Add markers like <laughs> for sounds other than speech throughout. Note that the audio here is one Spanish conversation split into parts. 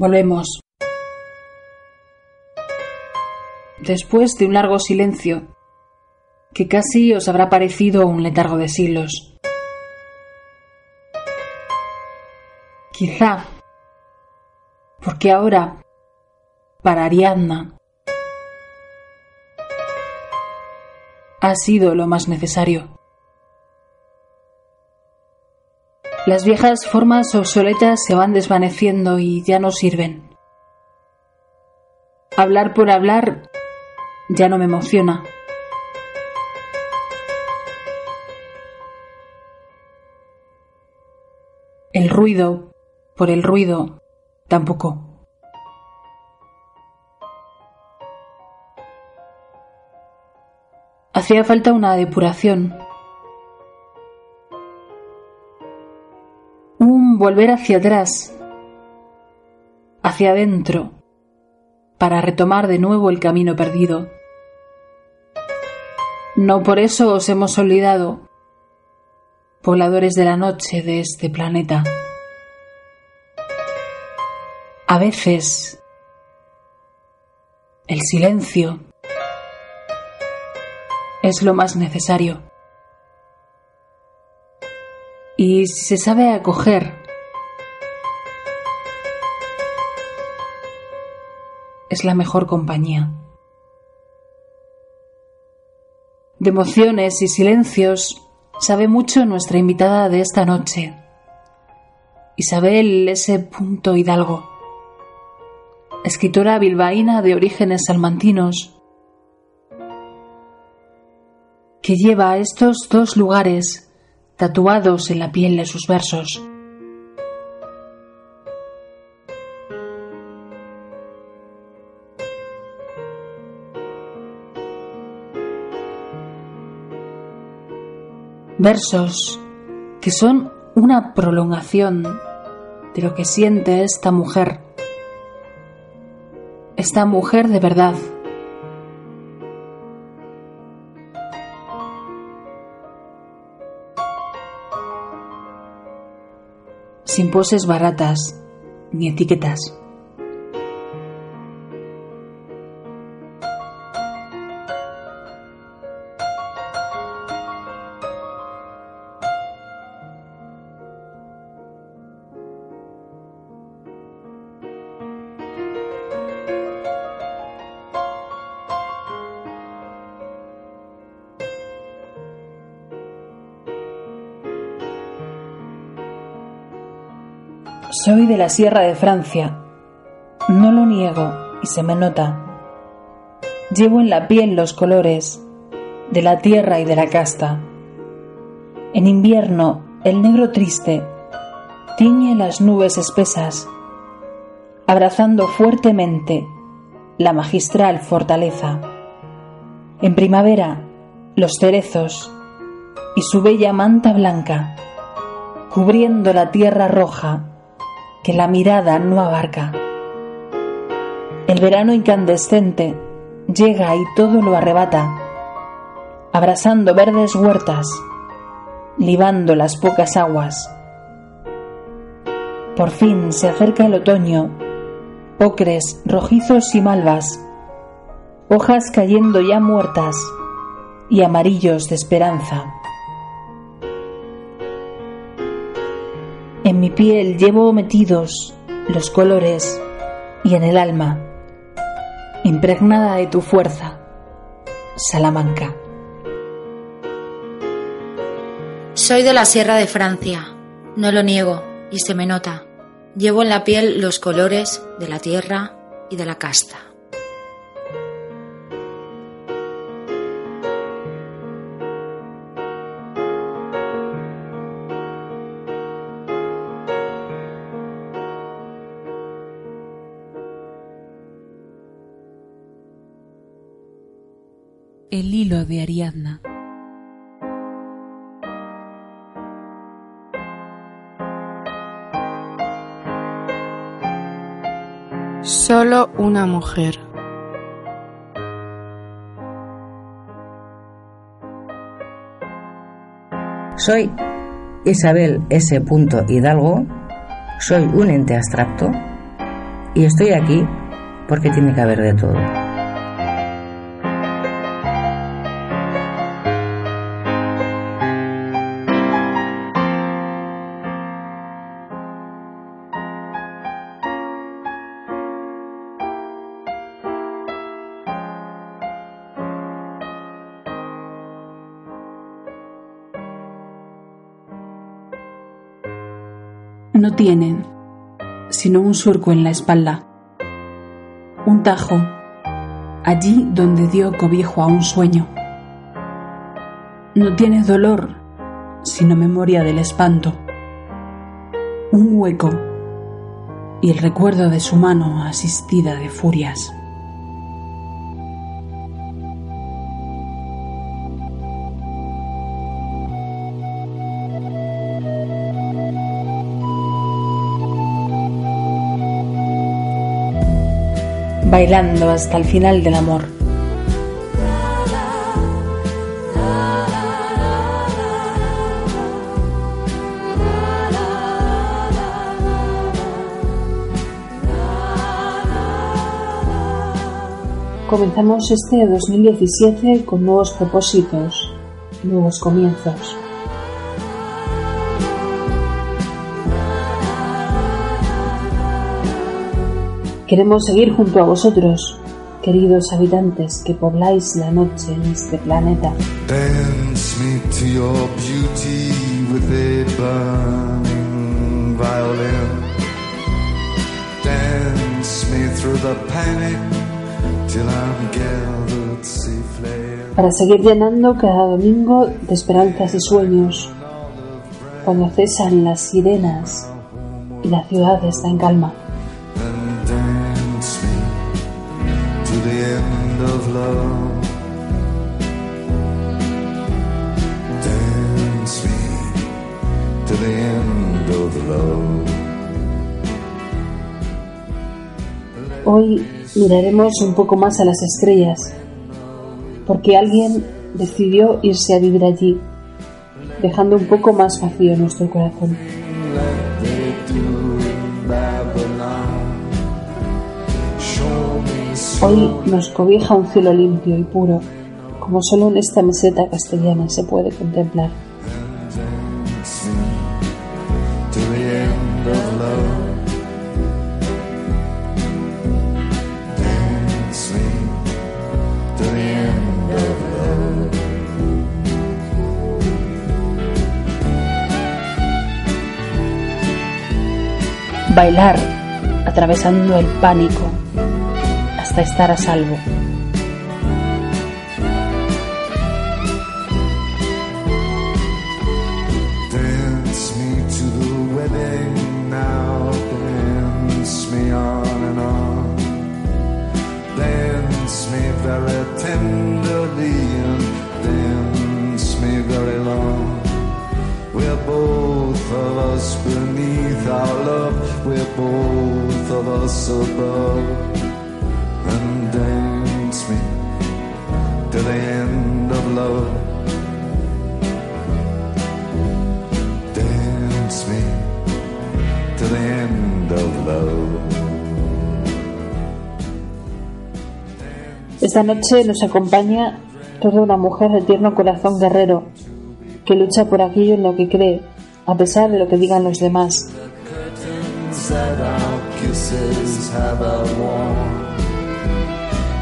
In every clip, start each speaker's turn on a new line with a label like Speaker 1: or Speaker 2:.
Speaker 1: Volvemos. Después de un largo silencio, que casi os habrá parecido un letargo de siglos. Quizá, porque ahora, para Ariadna, ha sido lo más necesario. Las viejas formas obsoletas se van desvaneciendo y ya no sirven. Hablar por hablar ya no me emociona. El ruido, por el ruido, tampoco. Hacía falta una depuración. Volver hacia atrás, hacia adentro, para retomar de nuevo el camino perdido. No por eso os hemos olvidado, pobladores de la noche de este planeta. A veces, el silencio es lo más necesario. Y si se sabe acoger, es la mejor compañía. De emociones y silencios sabe mucho nuestra invitada de esta noche, Isabel S. Hidalgo, escritora bilbaína de orígenes salmantinos, que lleva estos dos lugares tatuados en la piel de sus versos. Versos que son una prolongación de lo que siente esta mujer, esta mujer de verdad. Sin poses baratas ni etiquetas. La Sierra de Francia. No lo niego y se me nota. Llevo en la piel los colores de la tierra y de la casta. En invierno, el negro triste tiñe las nubes espesas, abrazando fuertemente la magistral fortaleza. En primavera, los cerezos y su bella manta blanca, cubriendo la tierra roja que la mirada no abarca. El verano incandescente llega y todo lo arrebata, abrazando verdes huertas, libando las pocas aguas. Por fin se acerca el otoño, ocres rojizos y malvas, hojas cayendo ya muertas y amarillos de esperanza. Piel llevo metidos los colores y en el alma, impregnada de tu fuerza, Salamanca.
Speaker 2: Soy de la Sierra de Francia, no lo niego y se me nota. Llevo en la piel los colores de la tierra y de la casta.
Speaker 1: El hilo de Ariadna.
Speaker 3: Solo una mujer.
Speaker 4: Soy Isabel S. Hidalgo, soy un ente abstracto Y estoy aquí porque tiene que haber de todo.
Speaker 5: Tienen sino un surco en la espalda, un tajo, allí donde dio cobijo a un sueño. No tiene dolor, sino memoria del espanto, un hueco y el recuerdo de su mano asistida de furias. Bailando hasta el final del amor. Comenzamos este 2017 con nuevos propósitos, nuevos comienzos. Queremos seguir junto a vosotros, queridos habitantes que pobláis la noche en este planeta. Dance me to your beauty with a burning violin. Dance me through the panic till I'm gathered safely. Para seguir llenando cada domingo de esperanzas y sueños, cuando cesan las sirenas y la ciudad está en calma. Hoy miraremos un poco más a las estrellas, porque alguien decidió irse a vivir allí, dejando un poco más vacío nuestro corazón. Hoy nos cobija un cielo limpio y puro, como solo en esta meseta castellana se puede contemplar. Bailar atravesando el pánico hasta estar a salvo. Of. Esta noche nos acompaña toda una mujer de tierno corazón guerrero que lucha por aquello en lo que cree, a pesar de lo que digan los demás.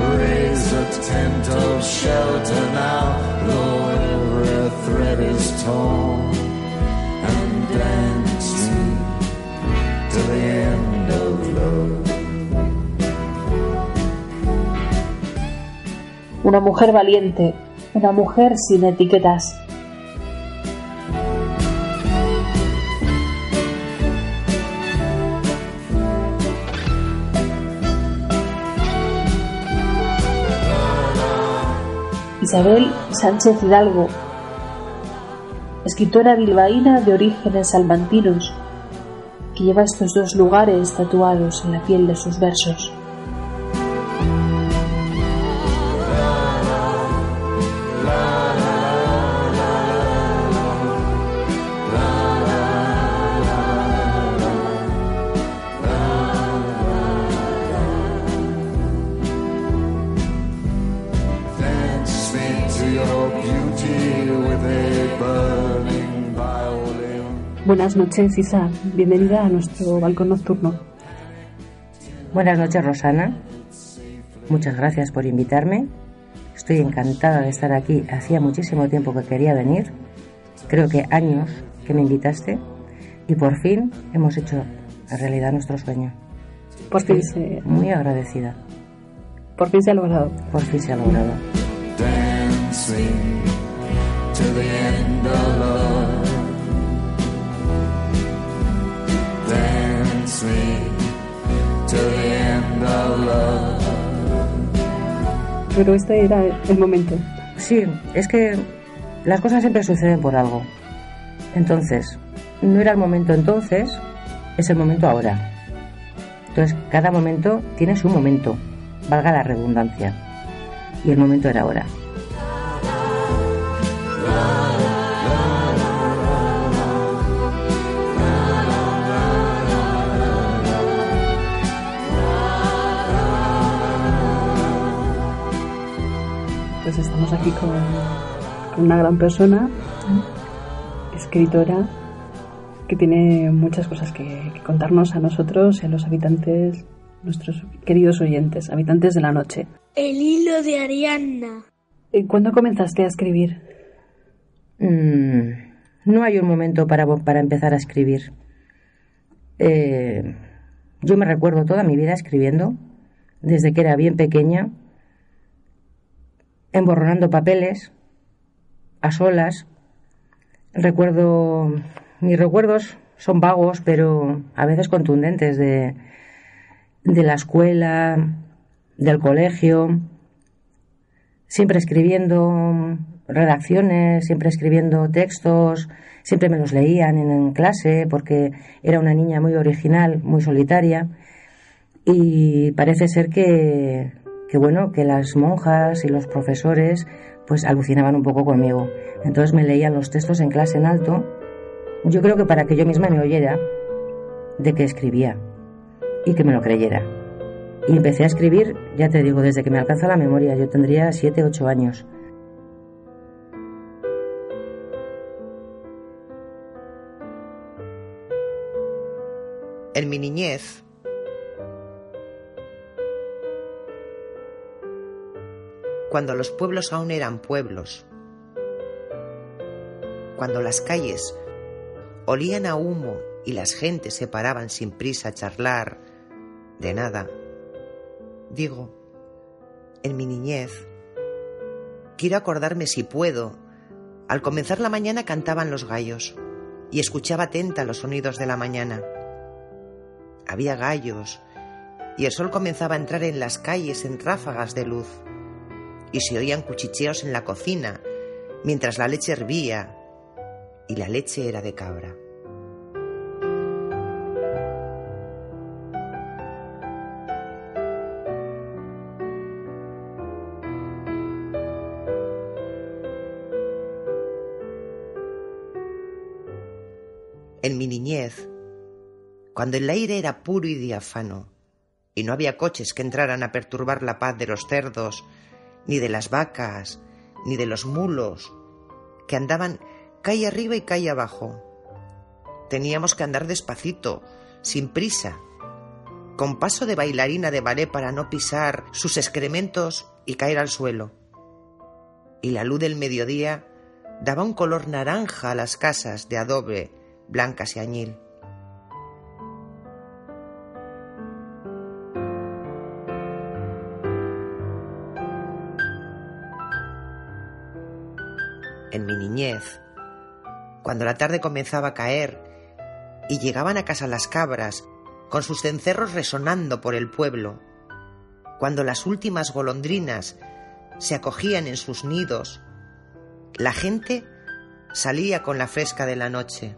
Speaker 5: Raise a tent of shelter now, though every thread is torn, and dance me to the end of love. Una mujer valiente, una mujer sin etiquetas, Isabel Sánchez Hidalgo, escritora bilbaína de orígenes salmantinos, que lleva estos dos lugares tatuados en la piel de sus versos.
Speaker 6: Buenas noches, Isa. Bienvenida a nuestro balcón nocturno.
Speaker 4: Buenas noches, Rosana. Muchas gracias por invitarme. Estoy encantada de estar aquí. Hacía muchísimo tiempo que quería venir. Creo que años que me invitaste. Y por fin hemos hecho realidad nuestro sueño.
Speaker 6: Por fin se...
Speaker 4: Muy agradecida.
Speaker 6: Por fin se ha logrado.
Speaker 4: Por fin se ha logrado.
Speaker 6: Pero este era el momento.
Speaker 4: Sí, es que las cosas siempre suceden por algo. Entonces, no era el momento entonces, es el momento ahora. Entonces, cada momento tiene su momento, valga la redundancia. Y el momento era ahora.
Speaker 6: Pues estamos aquí con, con una gran persona, escritora, que tiene muchas cosas que, que contarnos a nosotros y a los habitantes, nuestros queridos oyentes, habitantes de la noche.
Speaker 7: El hilo de Ariadna.
Speaker 6: Eh, ¿Cuándo comenzaste a escribir?
Speaker 4: Mm, no hay un momento para, para empezar a escribir. Eh, yo me recuerdo toda mi vida escribiendo, desde que era bien pequeña, emborronando papeles, a solas. Recuerdo, mis recuerdos son vagos, pero a veces contundentes de, de la escuela, del colegio, siempre escribiendo redacciones, siempre escribiendo textos, siempre me los leían en, en, clase porque era una niña muy original, muy solitaria y parece ser que, que bueno, que las monjas y los profesores pues alucinaban un poco conmigo. Entonces me leían los textos en clase en alto, yo creo que para que yo misma me oyera de que escribía y que me lo creyera. Y empecé a escribir, ya te digo, desde que me alcanza la memoria, yo tendría 7, 8 años.
Speaker 8: En mi niñez, cuando los pueblos aún eran pueblos, cuando las calles olían a humo y las gentes se paraban sin prisa a charlar de nada, digo, en mi niñez, quiero acordarme si puedo, al comenzar la mañana cantaban los gallos y escuchaba atenta los sonidos de la mañana. Había gallos y el sol comenzaba a entrar en las calles en ráfagas de luz y se oían cuchicheos en la cocina mientras la leche hervía y la leche era de cabra. En mi niñez, cuando el aire era puro y diáfano, y no había coches que entraran a perturbar la paz de los cerdos, ni de las vacas, ni de los mulos, que andaban calle arriba y calle abajo. Teníamos que andar despacito, sin prisa, con paso de bailarina de ballet para no pisar sus excrementos y caer al suelo. Y la luz del mediodía daba un color naranja a las casas de adobe blancas y añil. Cuando la tarde comenzaba a caer y llegaban a casa las cabras con sus cencerros resonando por el pueblo, cuando las últimas golondrinas se acogían en sus nidos, la gente salía con la fresca de la noche.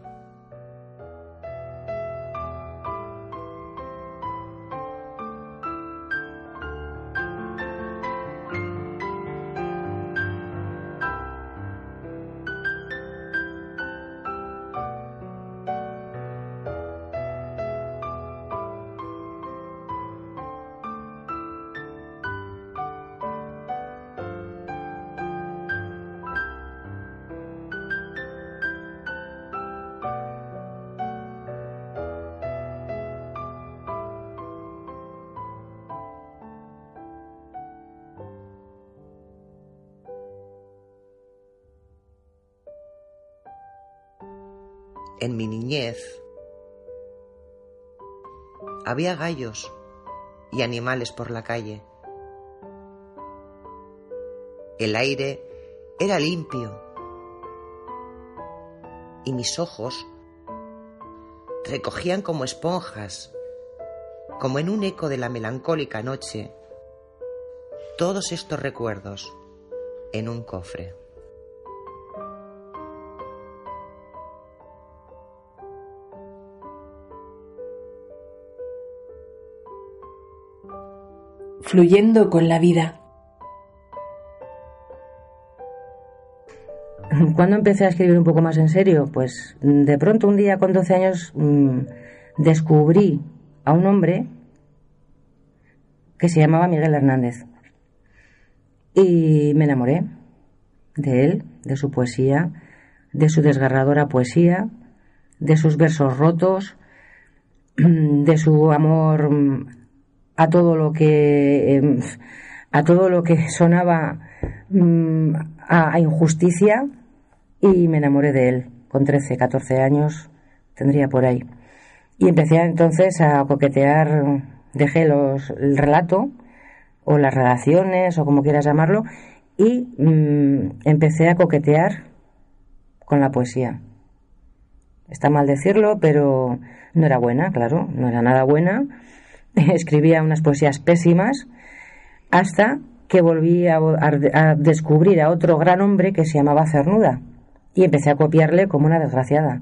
Speaker 8: En mi niñez había gallos y animales por la calle. El aire era limpio y mis ojos recogían como esponjas, como en un eco de la melancólica noche, todos estos recuerdos en un cofre.
Speaker 1: Fluyendo con la vida.
Speaker 4: ¿Cuándo empecé a escribir un poco más en serio? Pues de pronto un día con 12 años mmm, descubrí a un hombre que se llamaba Miguel Hernández. Y me enamoré de él, de su poesía, de su desgarradora poesía, de sus versos rotos, <clears throat> de su amor a todo lo que a todo lo que sonaba a, a injusticia y me enamoré de él con 13, 14 años tendría por ahí. Y empecé entonces a coquetear, dejé los, el relato o las relaciones o como quieras llamarlo y mmm, empecé a coquetear con la poesía. Está mal decirlo, pero no era buena, claro, no era nada buena. <laughs> Escribía unas poesías pésimas hasta que volví a, descubrir a otro gran hombre que se llamaba Cernuda y empecé a copiarle como una desgraciada.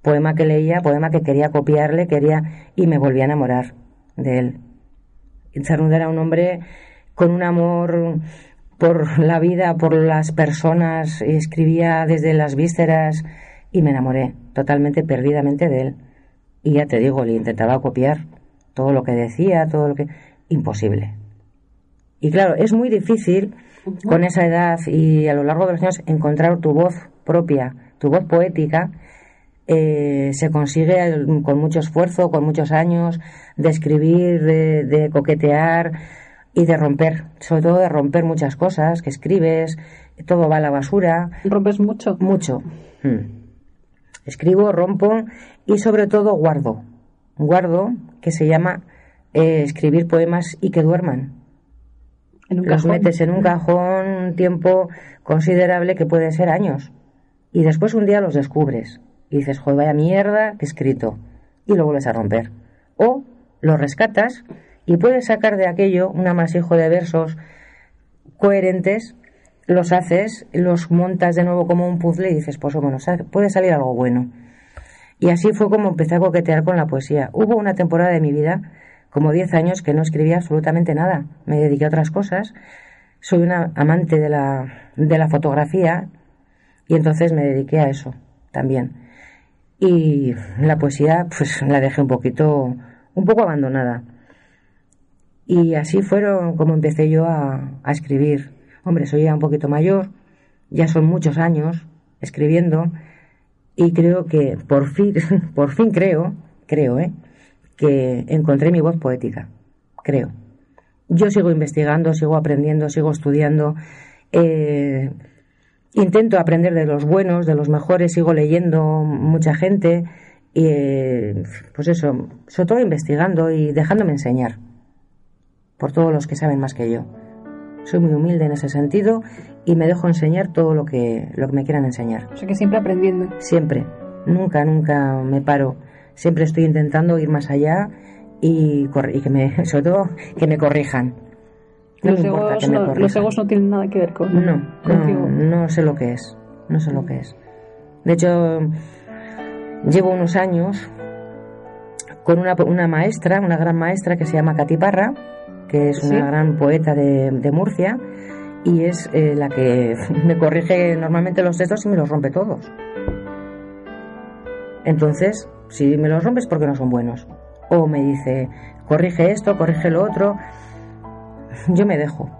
Speaker 4: Poema que leía, poema que quería copiarle, quería y me volví a enamorar de él. Cernuda era un hombre con un amor por la vida, por las personas, escribía desde las vísceras y me enamoré totalmente perdidamente de él. Y ya te digo, le intentaba copiar todo lo que decía, todo lo que... Imposible. Y claro, es muy difícil con esa edad y a lo largo de los años encontrar tu voz propia, tu voz poética, eh, se consigue con mucho esfuerzo, con muchos años, de escribir, de, de, coquetear y de romper, sobre todo de romper muchas cosas que escribes, todo va a la basura.
Speaker 6: ¿Rompes mucho?
Speaker 4: Mucho. Hmm. Escribo, rompo y sobre todo guardo. Guardo que se llama eh, escribir poemas y que duerman.
Speaker 6: ¿En
Speaker 4: Los metes en un cajón un tiempo considerable que puede ser años. Y después un día los descubres y dices, joder, vaya mierda que he escrito. Y lo vuelves a romper. O lo rescatas y puedes sacar de aquello un amasijo de versos coherentes, los haces, los montas de nuevo como un puzzle y dices, pues bueno, puede salir algo bueno. Y así fue como empecé a coquetear con la poesía. Hubo una temporada de mi vida, como 10 años, que no escribía absolutamente nada. Me dediqué a otras cosas. Soy una amante de la, de la fotografía y entonces me dediqué a eso también. Y la poesía, pues la dejé un poquito, un poco abandonada. Y así fueron como empecé yo a, a escribir. Hombre, soy ya un poquito mayor, ya son muchos años escribiendo y creo que por fin, <laughs> por fin creo, creo, ¿eh? que encontré mi voz poética. Creo. Yo sigo investigando, sigo aprendiendo, sigo estudiando. Eh, intento aprender de los buenos, de los mejores, sigo leyendo mucha gente y eh, pues eso, sobre todo investigando y dejándome enseñar por todos los que saben más que yo. Soy muy humilde en ese sentido y me dejo enseñar todo lo que, lo que me quieran enseñar.
Speaker 6: O sea que siempre aprendiendo.
Speaker 4: Siempre, nunca, nunca me paro. Siempre estoy intentando ir más allá y, y que me, <laughs> sobre todo que me corrijan.
Speaker 6: No los, egos no, los, egos no, tienen nada que ver con
Speaker 4: no, no, no sé lo que es. No sé lo que es. De hecho, llevo unos años con una, una maestra, una gran maestra que se llama Cati Parra, que es una ¿Sí? gran poeta de, de, Murcia, y es eh, la que <laughs> me corrige normalmente los textos y me los rompe todos. Entonces, si me los rompes porque no son buenos. O me dice, corrige esto, corrige lo otro yo me dejo,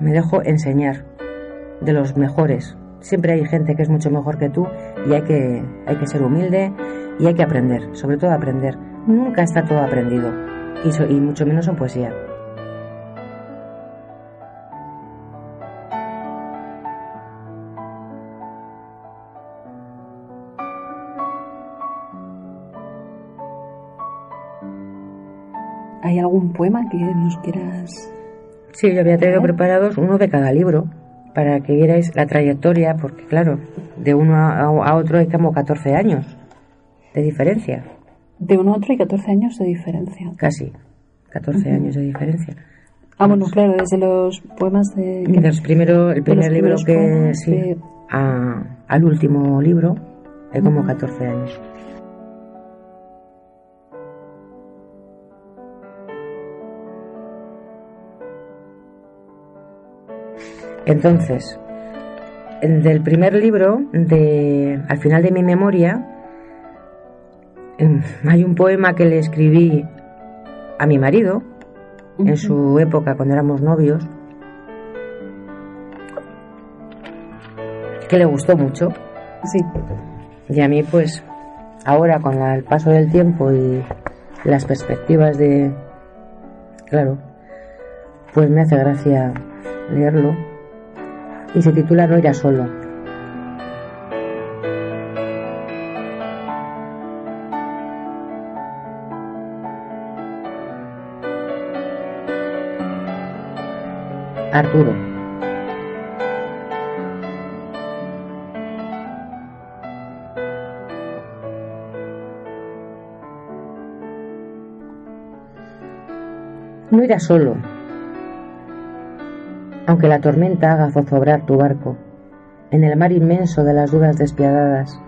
Speaker 4: me dejo enseñar de los mejores. Siempre hay gente que es mucho mejor que tú y hay que, hay que ser humilde y hay que aprender, sobre todo aprender. Nunca está todo aprendido y, so, y mucho menos en poesía.
Speaker 6: ¿Hay algún poema que nos quieras...?
Speaker 4: Sí, yo había traído preparados uno de cada libro para que vierais la trayectoria, porque claro, de uno a, otro hay como 14 años de diferencia.
Speaker 6: De uno a otro hay 14 años de diferencia.
Speaker 4: Casi, 14 años de diferencia.
Speaker 6: Ah, bueno, claro, desde los poemas de...
Speaker 4: Desde primero, el primer libro que... Sí, al último libro hay como 14 años. Entonces, del primer libro, de, al final de mi memoria, em, hay un poema que le escribí a mi marido en su época cuando éramos novios, que le gustó mucho.
Speaker 6: Sí.
Speaker 4: Y a mí, pues, ahora con el paso del tiempo y las perspectivas de, claro, pues me hace gracia leerlo y se titula No irá solo. Arturo. No irá solo, aunque la tormenta haga zozobrar tu barco, en el mar inmenso de las dudas despiadadas,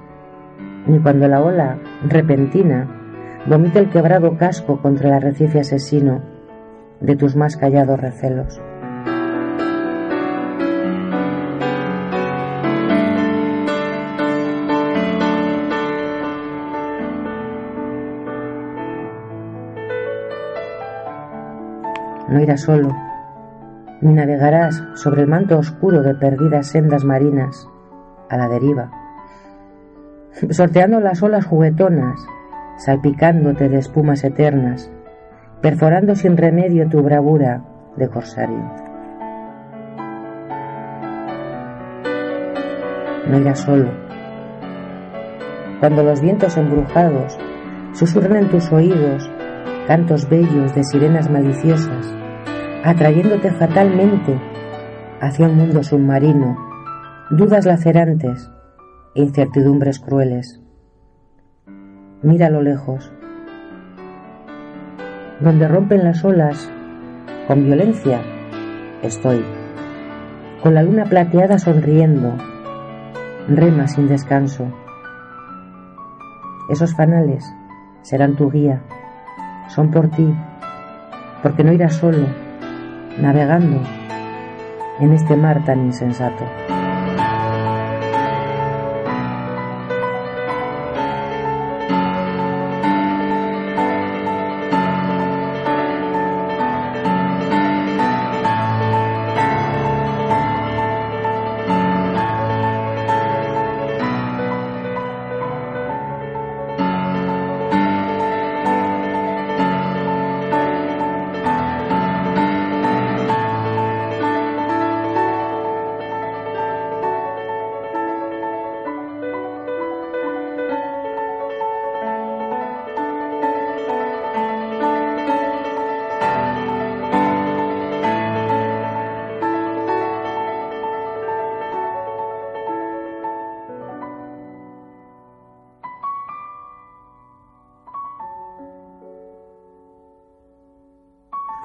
Speaker 4: ni cuando la ola, repentina, vomite el quebrado casco contra el arrecife asesino de tus más callados recelos. No irás solo, ni navegarás sobre el manto oscuro de perdidas sendas marinas a la deriva, sorteando las olas juguetonas, salpicándote de espumas eternas, perforando sin remedio tu bravura de corsario. No irás solo. Cuando los vientos embrujados susurran en tus oídos cantos bellos de sirenas maliciosas, atrayéndote fatalmente hacia un mundo submarino, dudas lacerantes e incertidumbres crueles. Mira lo lejos, donde rompen las olas con violencia, estoy, con la luna plateada sonriendo, rema sin descanso. Esos fanales serán tu guía, son por ti, porque no irás solo navegando en este mar tan insensato.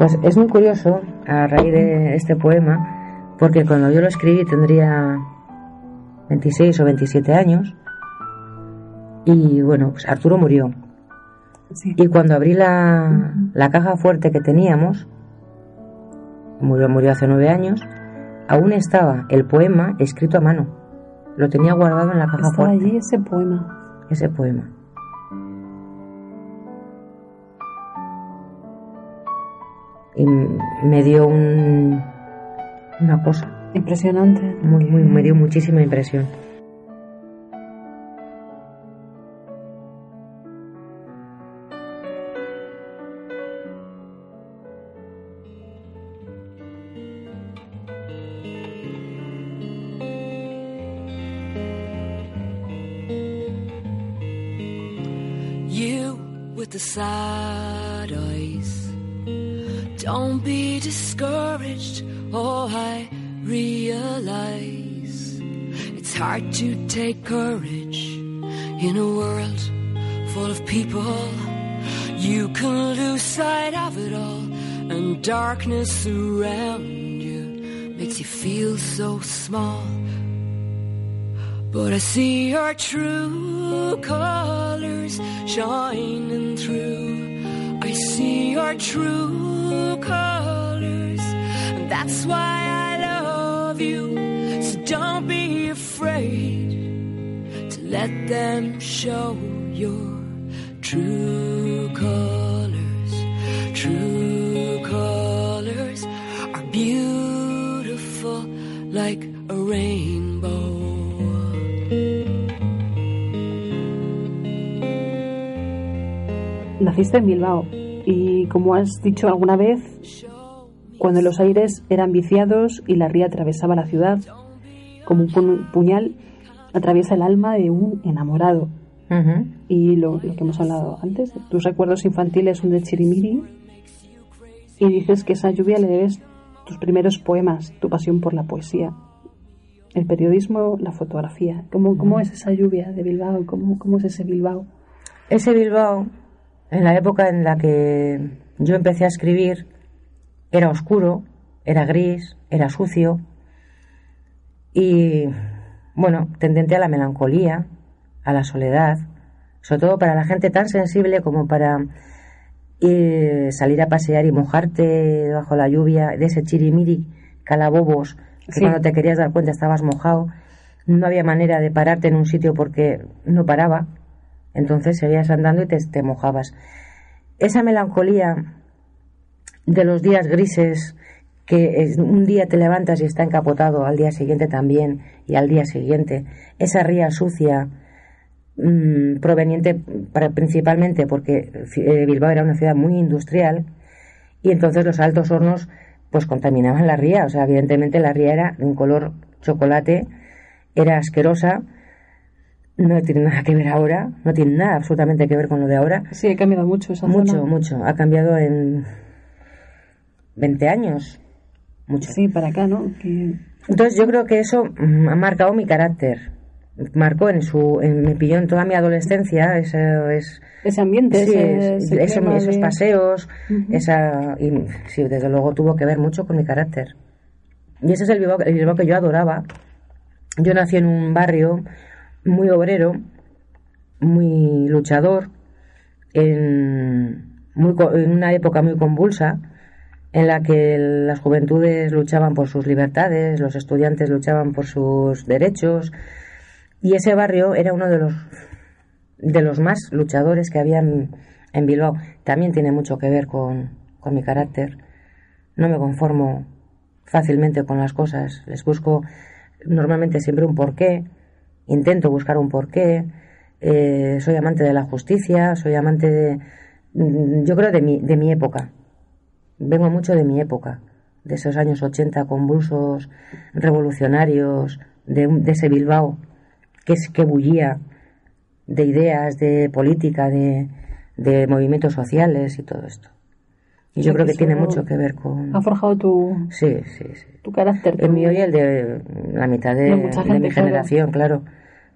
Speaker 4: Pues es muy curioso a raíz de este poema, porque cuando yo lo escribí tendría 26 o 27 años y bueno, pues Arturo murió. Y cuando abrí la, la, caja fuerte que teníamos, murió, murió hace nueve años, aún estaba el poema escrito a mano. Lo tenía guardado en la caja
Speaker 6: Estaba
Speaker 4: fuerte.
Speaker 6: allí ese poema.
Speaker 4: Ese poema. Y me dio un, una cosa.
Speaker 6: Impresionante.
Speaker 4: Muy, muy, me dio muchísima impresión.
Speaker 9: You with the sad eyes Don't be discouraged, oh, I realize it's hard to take courage in a world full of people. You can lose sight of it all, and darkness around you makes you feel so small. But I see your true colors shining through. I see your true colors, and that's why I love you. So don't be afraid to let them show your true colors. True colors are beautiful like a rainbow.
Speaker 6: Naciste en Bilbao y como has dicho alguna vez, cuando los aires eran viciados y la ría atravesaba la ciudad, como un pu- puñal, atraviesa el alma de un enamorado. Y lo, lo que hemos hablado antes, tus recuerdos infantiles son de Chirimiri y dices que esa lluvia le debes tus primeros poemas, tu pasión por la poesía, el periodismo, la fotografía. ¿Cómo, cómo es esa lluvia de Bilbao? ¿Cómo, cómo es ese Bilbao?
Speaker 4: Ese Bilbao, en la época en la que yo empecé a escribir, era oscuro, era gris, era sucio y, bueno, tendente a la melancolía, a la soledad, sobre todo para la gente tan sensible como para eh, salir a pasear y mojarte bajo la lluvia de ese chirimiri calabobos que
Speaker 6: Sí.
Speaker 4: cuando te querías dar cuenta estabas mojado, no había manera de pararte en un sitio porque no paraba, entonces seguías andando y te, mojabas. Esa melancolía de los días grises, que un día te levantas y está encapotado, al día siguiente también, y al día siguiente, esa ría sucia, mm, proveniente principalmente porque eh, Bilbao era una ciudad muy industrial, y entonces los altos hornos pues contaminaban la ría, o sea, evidentemente la ría era de un color chocolate, era asquerosa, no tiene nada que ver ahora, no tiene nada absolutamente que ver con lo de ahora,
Speaker 6: Sí, ha cambiado mucho esa
Speaker 4: mucho,
Speaker 6: zona.
Speaker 4: mucho. Ha cambiado en 20 años. Mucho.
Speaker 6: Sí, para acá, ¿no? Que-
Speaker 4: Entonces yo creo que eso mm, ha marcado mi carácter. Marcó en su, en- me pilló en toda mi adolescencia, es,
Speaker 6: ese ambiente,
Speaker 4: sí,
Speaker 6: ese,
Speaker 4: es-
Speaker 6: ese
Speaker 4: eso-
Speaker 6: clima
Speaker 4: esos
Speaker 6: de-
Speaker 4: paseos, esa, y sí, desde luego tuvo que ver mucho con mi carácter. Y ese es el Bilbao, el Bilbao que yo adoraba. Yo nací en un barrio muy obrero, muy luchador, en, una época muy convulsa, en la que las juventudes luchaban por sus libertades, los estudiantes luchaban por sus derechos, y ese barrio era uno de los de los más luchadores que había en, en Bilbao. También tiene mucho que ver con, con mi carácter. No me conformo fácilmente con las cosas. Les busco normalmente siempre un porqué. Intento buscar un porqué. Eh, soy amante de la justicia. Soy amante de. mm, Yo creo de mi, de mi época. Vengo mucho de mi época. De esos años 80 convulsos, revolucionarios, de, de ese Bilbao que, es, que bullía de ideas, de política, de, de movimientos sociales y todo esto. Y yo creo que tiene mucho que ver con...
Speaker 6: Ha forjado tu,
Speaker 4: Sí, sí, sí.
Speaker 6: tu carácter.
Speaker 4: El
Speaker 6: tu-
Speaker 4: mío y el de la mitad de,
Speaker 6: De
Speaker 4: mi generación, claro.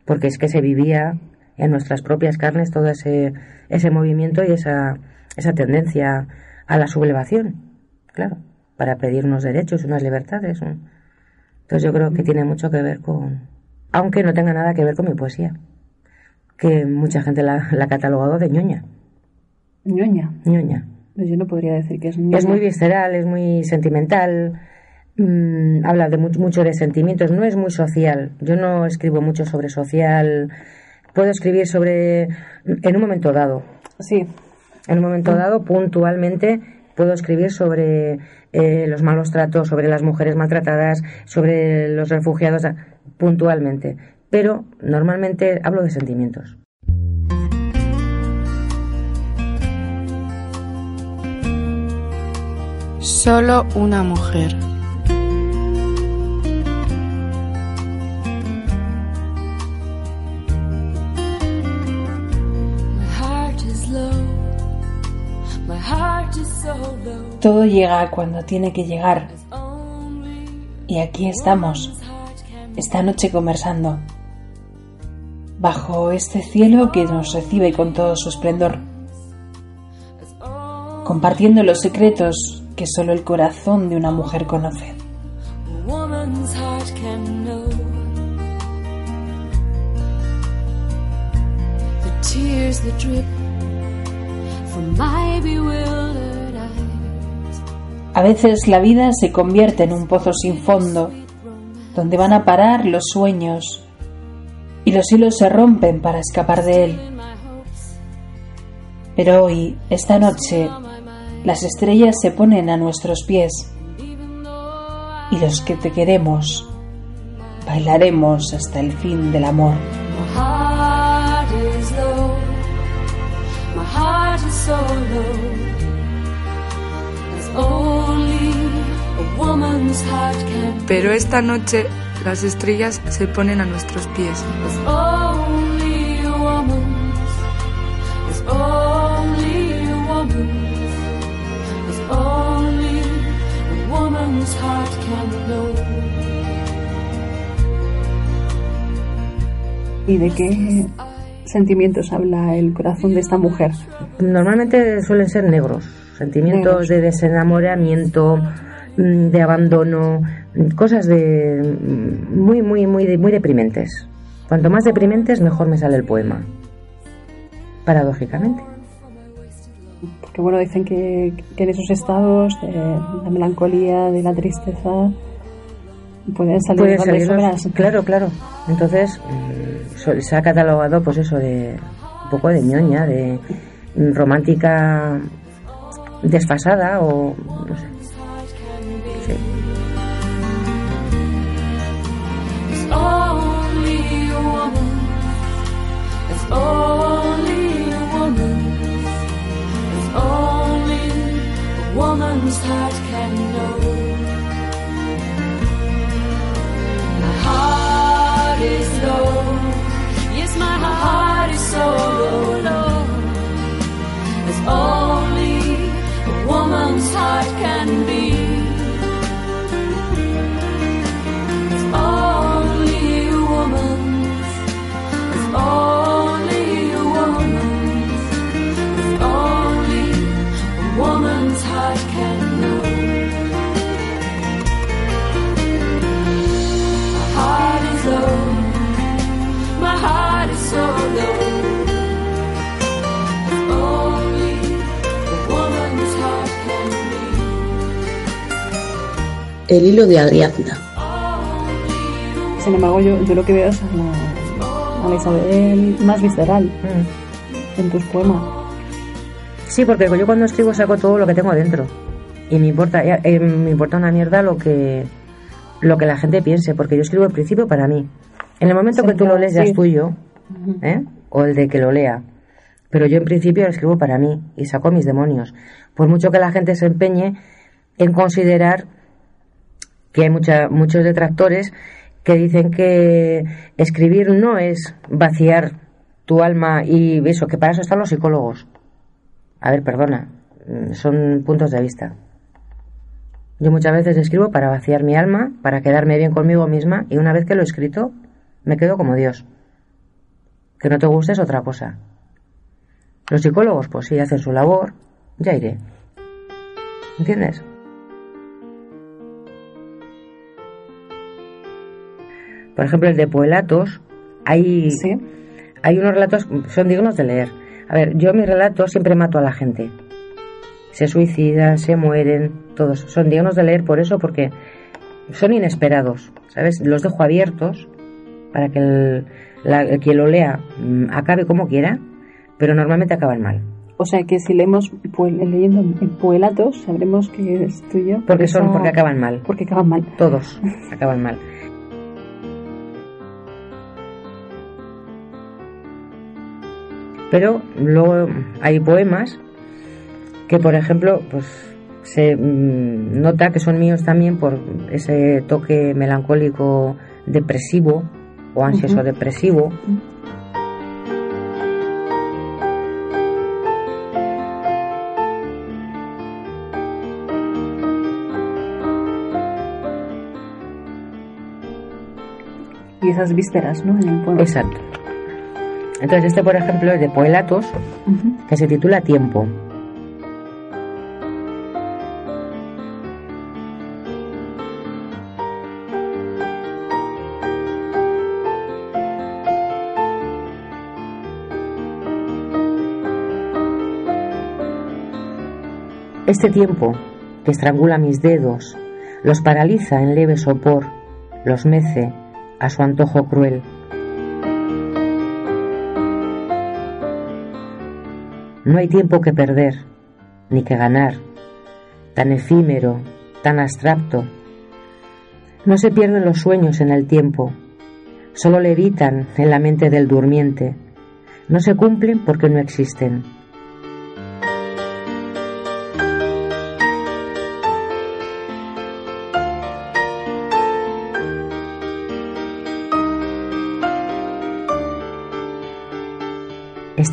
Speaker 4: Porque es que se vivía en nuestras propias carnes todo ese, ese movimiento y esa, esa tendencia a la sublevación, claro, para pedir unos derechos, unas libertades. un- Entonces yo creo que tiene mucho que ver con... Aunque no tenga nada que ver con mi poesía, que mucha gente la, la ha catalogado de ñoña,
Speaker 6: ñoña.
Speaker 4: ñoña.
Speaker 6: Pues Yo no podría decir que es ñoña.
Speaker 4: Es muy visceral, es muy sentimental, mm, habla de mucho, mucho de sentimientos, no es muy social. Yo no escribo mucho sobre social, puedo escribir sobre, en un momento dado,
Speaker 6: Sí,
Speaker 4: en un momento dado, puntualmente, puedo escribir sobre eh, los malos tratos, sobre las mujeres maltratadas, sobre los refugiados, puntualmente. Pero normalmente hablo de sentimientos.
Speaker 3: Solo una mujer.
Speaker 1: Todo llega cuando tiene que llegar. Y aquí estamos, esta noche conversando, bajo este cielo que nos recibe con todo su esplendor, compartiendo los secretos que solo el corazón de una mujer conoce. A veces la vida se convierte en un pozo sin fondo, donde van a parar los sueños y los hilos se rompen para escapar de él. Pero hoy, esta noche, las estrellas se ponen a nuestros pies y los que te queremos bailaremos hasta el fin del amor.
Speaker 3: Pero esta noche las estrellas se ponen a nuestros pies.
Speaker 6: ¿Y de qué sentimientos habla el corazón de esta mujer?
Speaker 4: Normalmente suelen ser negros, sentimientos de desenamoramiento, mm, de abandono, cosas de mm, muy muy muy muy deprimentes. Cuanto más deprimentes, mejor me sale el poema. Paradójicamente.
Speaker 6: Porque bueno, dicen que, en esos estados de la melancolía, de la tristeza, pueden salir,
Speaker 4: pueden Claro, claro. Entonces, mm, se ha catalogado pues eso de un poco de ñoña, de romántica desfasada o no sé. woman's heart can know. Heart is so low. As only a woman's heart can be.
Speaker 10: El hilo de Ariadna.
Speaker 6: Sin embargo, yo, yo lo que veo es a la, a la Isabel más visceral en tus poemas.
Speaker 4: Sí, porque yo cuando escribo saco todo lo que tengo adentro. Y me importa, eh, me importa una mierda lo que, lo que la gente piense, porque yo escribo en principio para mí. En el momento que tú lo lees ya es tuyo, ¿eh? o el de que lo lea. Pero yo en principio lo escribo para mí y saco mis demonios. Por mucho que la gente se empeñe en considerar que hay mucha, muchos detractores que dicen que escribir no es vaciar tu alma y eso, que para eso están los psicólogos. A ver, perdona, son puntos de vista. Yo muchas veces escribo para vaciar mi alma, para quedarme bien conmigo misma y una vez que lo he escrito, me quedo como Dios. Que no te guste es otra cosa. Los psicólogos, pues sí, hacen su labor, ya iré. ¿Entiendes? Por ejemplo, el de Poelatos, hay, hay unos relatos que son dignos de leer. A ver, yo mis relatos siempre mato a la gente. Se suicidan, se mueren, todos. Son dignos de leer por eso, porque son inesperados, ¿sabes? Los dejo abiertos para que el, la- el quien lo lea mm, acabe como quiera, pero normalmente acaban mal.
Speaker 6: O sea que si leemos pue- leyendo en Poelatos, sabremos que es tuyo.
Speaker 4: Porque son, porque acaban mal.
Speaker 6: Porque acaban mal.
Speaker 4: Todos <laughs> acaban mal. Pero luego hay poemas que, por ejemplo, pues se mm, nota que son míos también por ese toque melancólico depresivo o ansioso depresivo.
Speaker 6: Y esas vísceras, ¿no? En el pueblo.
Speaker 4: Exacto. Entonces este, por ejemplo, es de Poelatos, que se titula Tiempo. Este tiempo que estrangula mis dedos, los paraliza en leve sopor, los mece a su antojo cruel. No hay tiempo que perder, ni que ganar, tan efímero, tan abstracto. No se pierden los sueños en el tiempo, solo levitan en la mente del durmiente. No se cumplen porque no existen.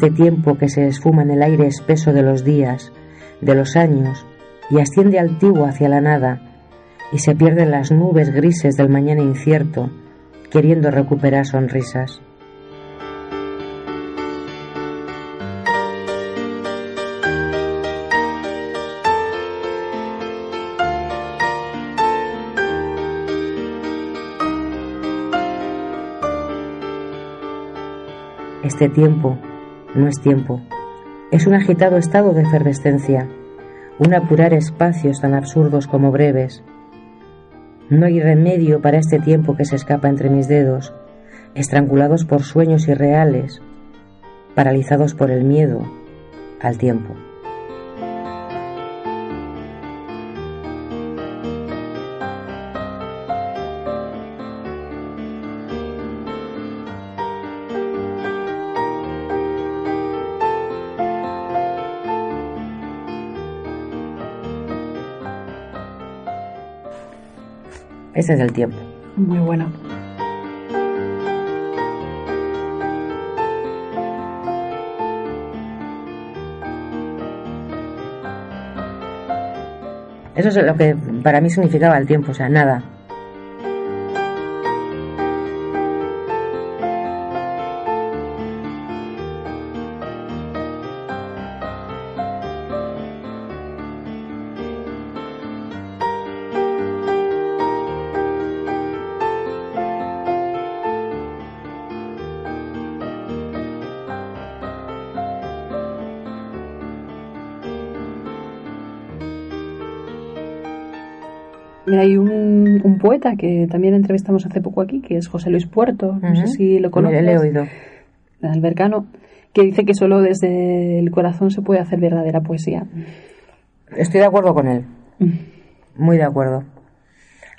Speaker 4: Este tiempo que se esfuma en el aire espeso de los días, de los años, y asciende altivo hacia la nada, y se pierde en las nubes grises del mañana incierto, queriendo recuperar sonrisas. Este tiempo no es tiempo, es un agitado estado de efervescencia, un apurar espacios tan absurdos como breves. No hay remedio para este tiempo que se escapa entre mis dedos, estrangulados por sueños irreales, paralizados por el miedo al tiempo. Ese es el tiempo.
Speaker 6: Muy bueno.
Speaker 4: Eso es lo que para mí significaba el tiempo, o sea, nada.
Speaker 6: Hay un, un poeta que también entrevistamos hace poco aquí, que es José Luis Puerto, no sé si lo conoces.
Speaker 4: Le he oído.
Speaker 6: Albercano, que dice que solo desde el corazón se puede hacer verdadera poesía.
Speaker 4: Estoy de acuerdo con él. Muy de acuerdo.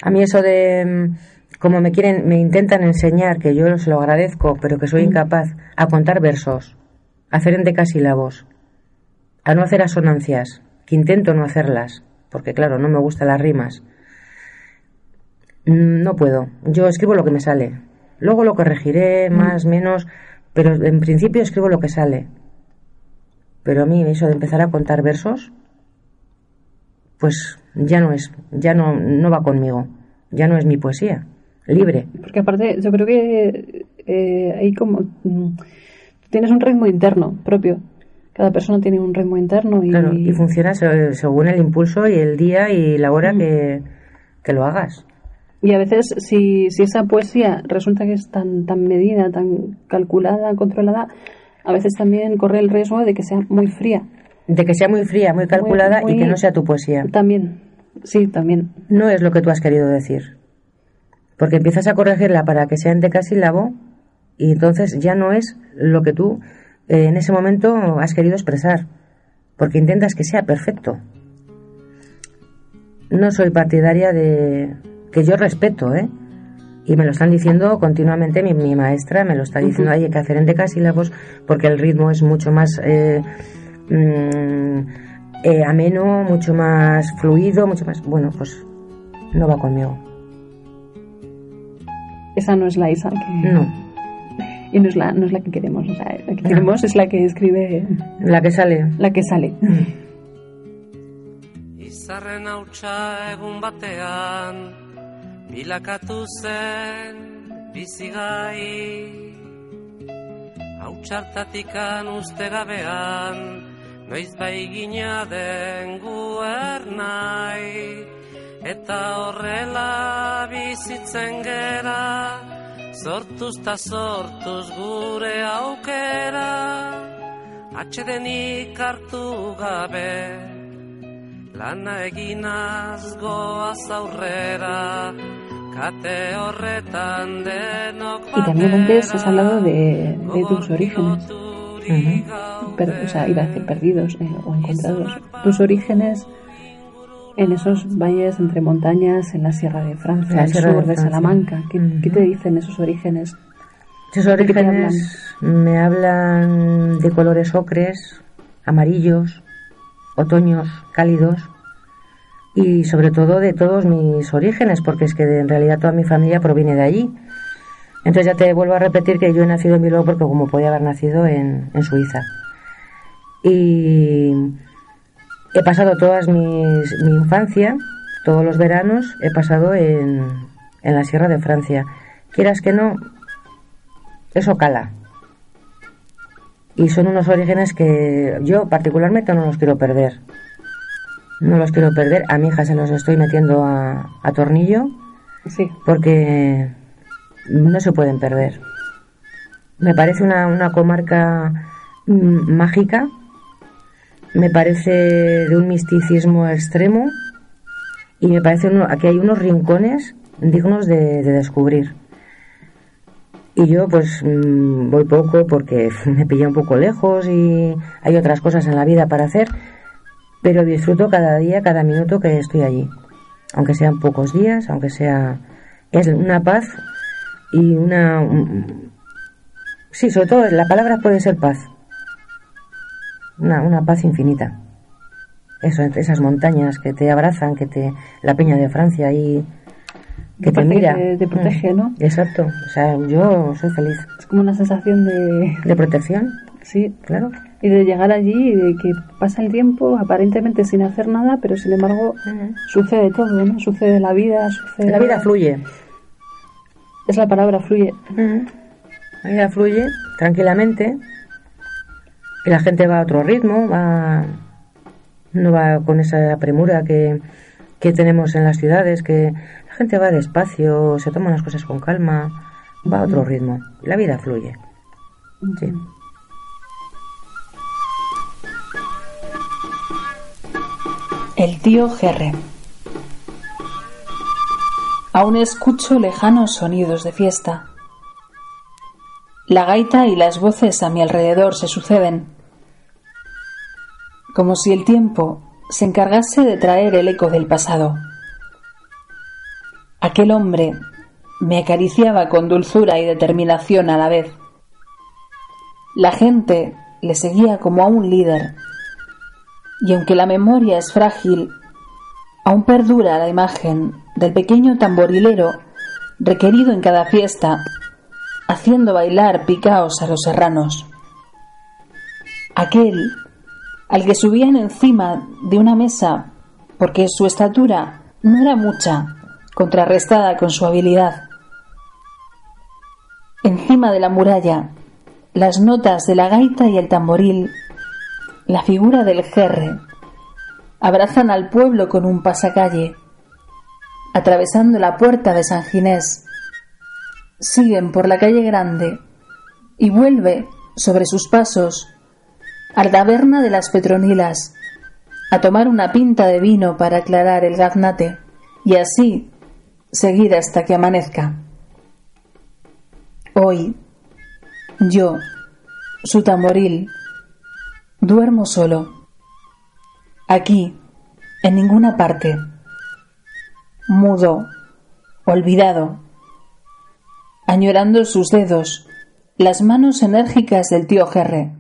Speaker 4: A mí eso de mm, como me quieren, me intentan enseñar, que yo se lo agradezco, pero que soy incapaz, a contar versos, a hacer endecasílabos, a no hacer asonancias, que intento no hacerlas, porque claro, no me gustan las rimas. Mm, No puedo. Yo escribo lo que me sale. Luego lo corregiré, más, menos, pero en principio escribo lo que sale. Pero a mí eso de empezar a contar versos, pues ya no es, ya no, no va conmigo, ya no es mi poesía, libre.
Speaker 6: Porque aparte, yo creo que eh, hay como. mm, tienes un ritmo interno propio. Cada persona tiene un ritmo interno y.
Speaker 4: Claro, y funciona se- según el impulso y el día y la hora que, que lo hagas.
Speaker 6: Y a veces, si, si esa poesía resulta que es tan, tan medida, tan calculada, controlada, a veces también corre el riesgo de que sea muy fría.
Speaker 4: De que sea muy fría, muy calculada y
Speaker 6: muy-
Speaker 4: que no sea tu poesía.
Speaker 6: También, sí, también.
Speaker 4: No es lo que tú has querido decir. Porque empiezas a corregirla para que sea en decasílabo y entonces ya no es lo que tú eh, en ese momento has querido expresar. Porque intentas que sea perfecto. No soy partidaria de... que yo respeto, ¿eh? Y me lo están diciendo continuamente, mi, mi maestra me lo está diciendo, hay que hacer en decasílabos porque el ritmo es mucho más eh, mm, eh, ameno, mucho más fluido, mucho más... Bueno, pues no va conmigo.
Speaker 6: Esa no es la Isa que.
Speaker 4: No.
Speaker 6: Y no es la, no es la que queremos. O sea, la que queremos es la que escribe,
Speaker 4: La que sale.
Speaker 6: la que sale.
Speaker 10: Izarren hautsa egun batean Bilakatu zen bizigai. Hau txartatikan uste gabean Noiz bai gina den guernai Eta horrela bizitzen gera Sortuz ta sortuz gure aukera. Atxedenik hartu gabe Lana eginaz goaz aurrera
Speaker 6: Y también antes has hablado de, de tus orígenes. Per- o sea, iba a decir perdidos eh, o encontrados. Tus orígenes en esos valles entre montañas, en la Sierra de Francia,
Speaker 4: La
Speaker 6: al
Speaker 4: Sierra
Speaker 6: sur de. Salamanca. ¿Qué, qué te dicen esos orígenes?
Speaker 4: Esos
Speaker 6: ¿De qué te
Speaker 4: orígenes me hablan de colores ocres, amarillos, otoños cálidos y sobre todo de todos mis orígenes, porque es que en realidad toda mi familia proviene de allí. Entonces ya te vuelvo a repetir que yo he nacido en Bilbao porque como podía haber nacido en, Suiza. Y he pasado todas mis, mi infancia, todos los veranos, he pasado en, en la Sierra de Francia. Quieras que no, eso cala. Y son unos orígenes que yo particularmente no los quiero perder. No los quiero perder. A mi hija se los estoy metiendo a, a tornillo
Speaker 6: Sí.
Speaker 4: porque no se pueden perder. Me parece una, una comarca mm, mágica, me parece de un misticismo extremo y me parece uno, aquí hay unos rincones dignos de, de descubrir. Y yo pues mm, voy poco porque <laughs> me pilla un poco lejos y hay otras cosas en la vida para hacer, pero disfruto cada día, cada minuto que estoy allí. Aunque sean pocos días, aunque sea... Es una paz y una... un- Sí, sobre todo la palabra puede ser paz. Una, una paz infinita. Eso, esas montañas que te abrazan, que te... La peña de Francia ahí... Que te mira.
Speaker 6: que te- te protege,
Speaker 4: Mm,
Speaker 6: ¿no?
Speaker 4: Exacto. O sea, yo soy feliz.
Speaker 6: Es como una sensación de...
Speaker 4: ¿De protección?
Speaker 6: Sí,
Speaker 4: Claro.
Speaker 6: Y de llegar allí y de que pasa el tiempo aparentemente sin hacer nada, pero sin embargo sucede todo, ¿no? Sucede la vida, sucede...
Speaker 4: La vida fluye.
Speaker 6: Es la palabra, fluye.
Speaker 4: La vida fluye tranquilamente y la gente va a otro ritmo, va no va con esa premura que, que tenemos en las ciudades, que la gente va despacio, se toma las cosas con calma, va a otro ritmo. La vida fluye. Sí.
Speaker 1: El tío Gerre. Aún escucho lejanos sonidos de fiesta. La gaita y las voces a mi alrededor se suceden, como si el tiempo se encargase de traer el eco del pasado. Aquel hombre me acariciaba con dulzura y determinación a la vez. La gente le seguía como a un líder, y aunque la memoria es frágil, aún perdura la imagen del pequeño tamborilero requerido en cada fiesta, haciendo bailar picaos a los serranos. Aquel al que subían encima de una mesa porque su estatura no era mucha, contrarrestada con su habilidad. Encima de la muralla, las notas de la gaita y el tamboril, la figura del jerre, abrazan al pueblo con un pasacalle. Atravesando la puerta de San Ginés, siguen por la calle grande y vuelve sobre sus pasos a la taberna de las Petronilas a tomar una pinta de vino para aclarar el gaznate y así seguir hasta que amanezca. Hoy, yo, su tamboril, duermo solo, aquí, en ninguna parte, mudo, olvidado, añorando sus dedos, las manos enérgicas del tío Gerre,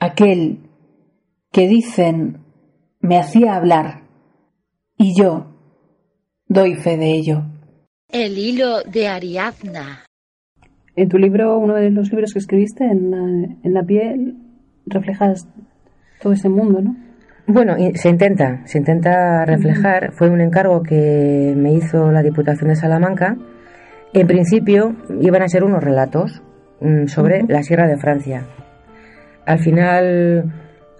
Speaker 1: aquel que dicen me hacía hablar, y yo doy fe de ello.
Speaker 2: El hilo de Ariadna.
Speaker 6: En tu libro, uno de los libros que escribiste, en la, en la piel, reflejas todo ese mundo, ¿no?
Speaker 4: Bueno, se intenta, se intenta reflejar. Fue un encargo que me hizo la Diputación de Salamanca En principio iban a ser unos relatos mm, sobre la Sierra de Francia. Al final,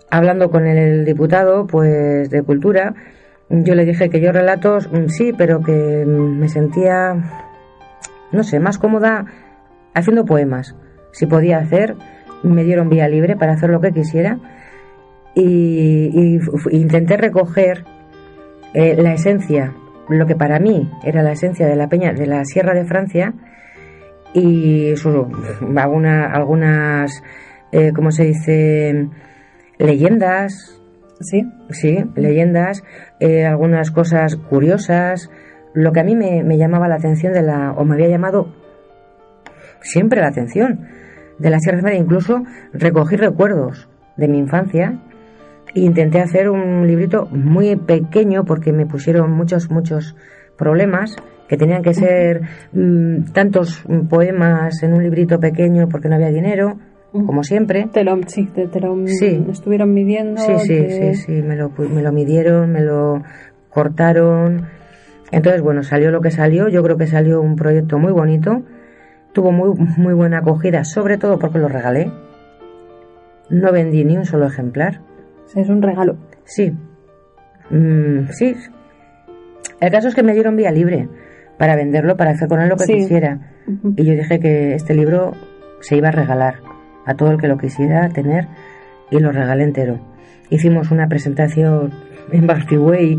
Speaker 4: hablando con el diputado pues de Cultura, yo le dije que yo relatos mm, sí, pero que me sentía, no sé, más cómoda haciendo poemas. Si podía hacer, me dieron vía libre para hacer lo que quisiera y, intenté recoger eh, la esencia, lo que para mí era la esencia de la peña de la Sierra de Francia y alguna, algunas, eh, ¿cómo se dice? Leyendas,
Speaker 6: Sí.
Speaker 4: Sí, leyendas, eh, algunas cosas curiosas. Lo que a mí me, llamaba la atención de la, o me había llamado siempre la atención de la Sierra de incluso recogí recuerdos de mi infancia e intenté hacer un librito muy pequeño porque me pusieron muchos, muchos problemas que tenían que ser mm, tantos poemas en un librito pequeño porque no había dinero como siempre.
Speaker 6: Te lo, sí, te, estuvieron midiendo.
Speaker 4: Sí, sí, sí, sí, me lo, me lo midieron, me lo cortaron. Entonces, bueno, salió lo que salió. Yo creo que salió un proyecto muy bonito. Tuvo muy, muy buena acogida, sobre todo porque lo regalé. No vendí ni un solo ejemplar.
Speaker 6: Es un regalo.
Speaker 4: Sí. Mm, sí. El caso es que me dieron vía libre para venderlo, para hacer con él lo que quisiera. Y yo dije que este libro se iba a regalar a todo el que lo quisiera tener y lo regalé entero. Hicimos una presentación en Way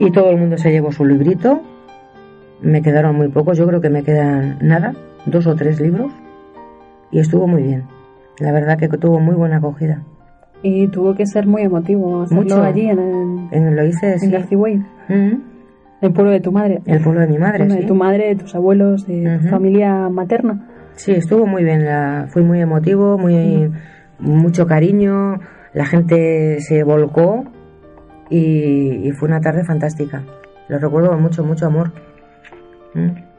Speaker 4: y todo el mundo se llevó su librito. Me quedaron muy pocos, yo creo que me quedan nada, dos o tres libros y estuvo muy bien. La verdad que tuvo muy buena acogida.
Speaker 6: Y tuvo que ser muy emotivo hacerlo Mucho. allí en el,
Speaker 4: en, lo hice,
Speaker 6: en El pueblo de tu madre.
Speaker 4: El pueblo de mi madre,
Speaker 6: De tu madre, de tus abuelos, de tu familia materna.
Speaker 4: Sí, estuvo muy bien, la, fue muy emotivo, muy mucho cariño, la gente se volcó y, fue una tarde fantástica. Lo recuerdo con mucho, mucho amor. ¿Mm?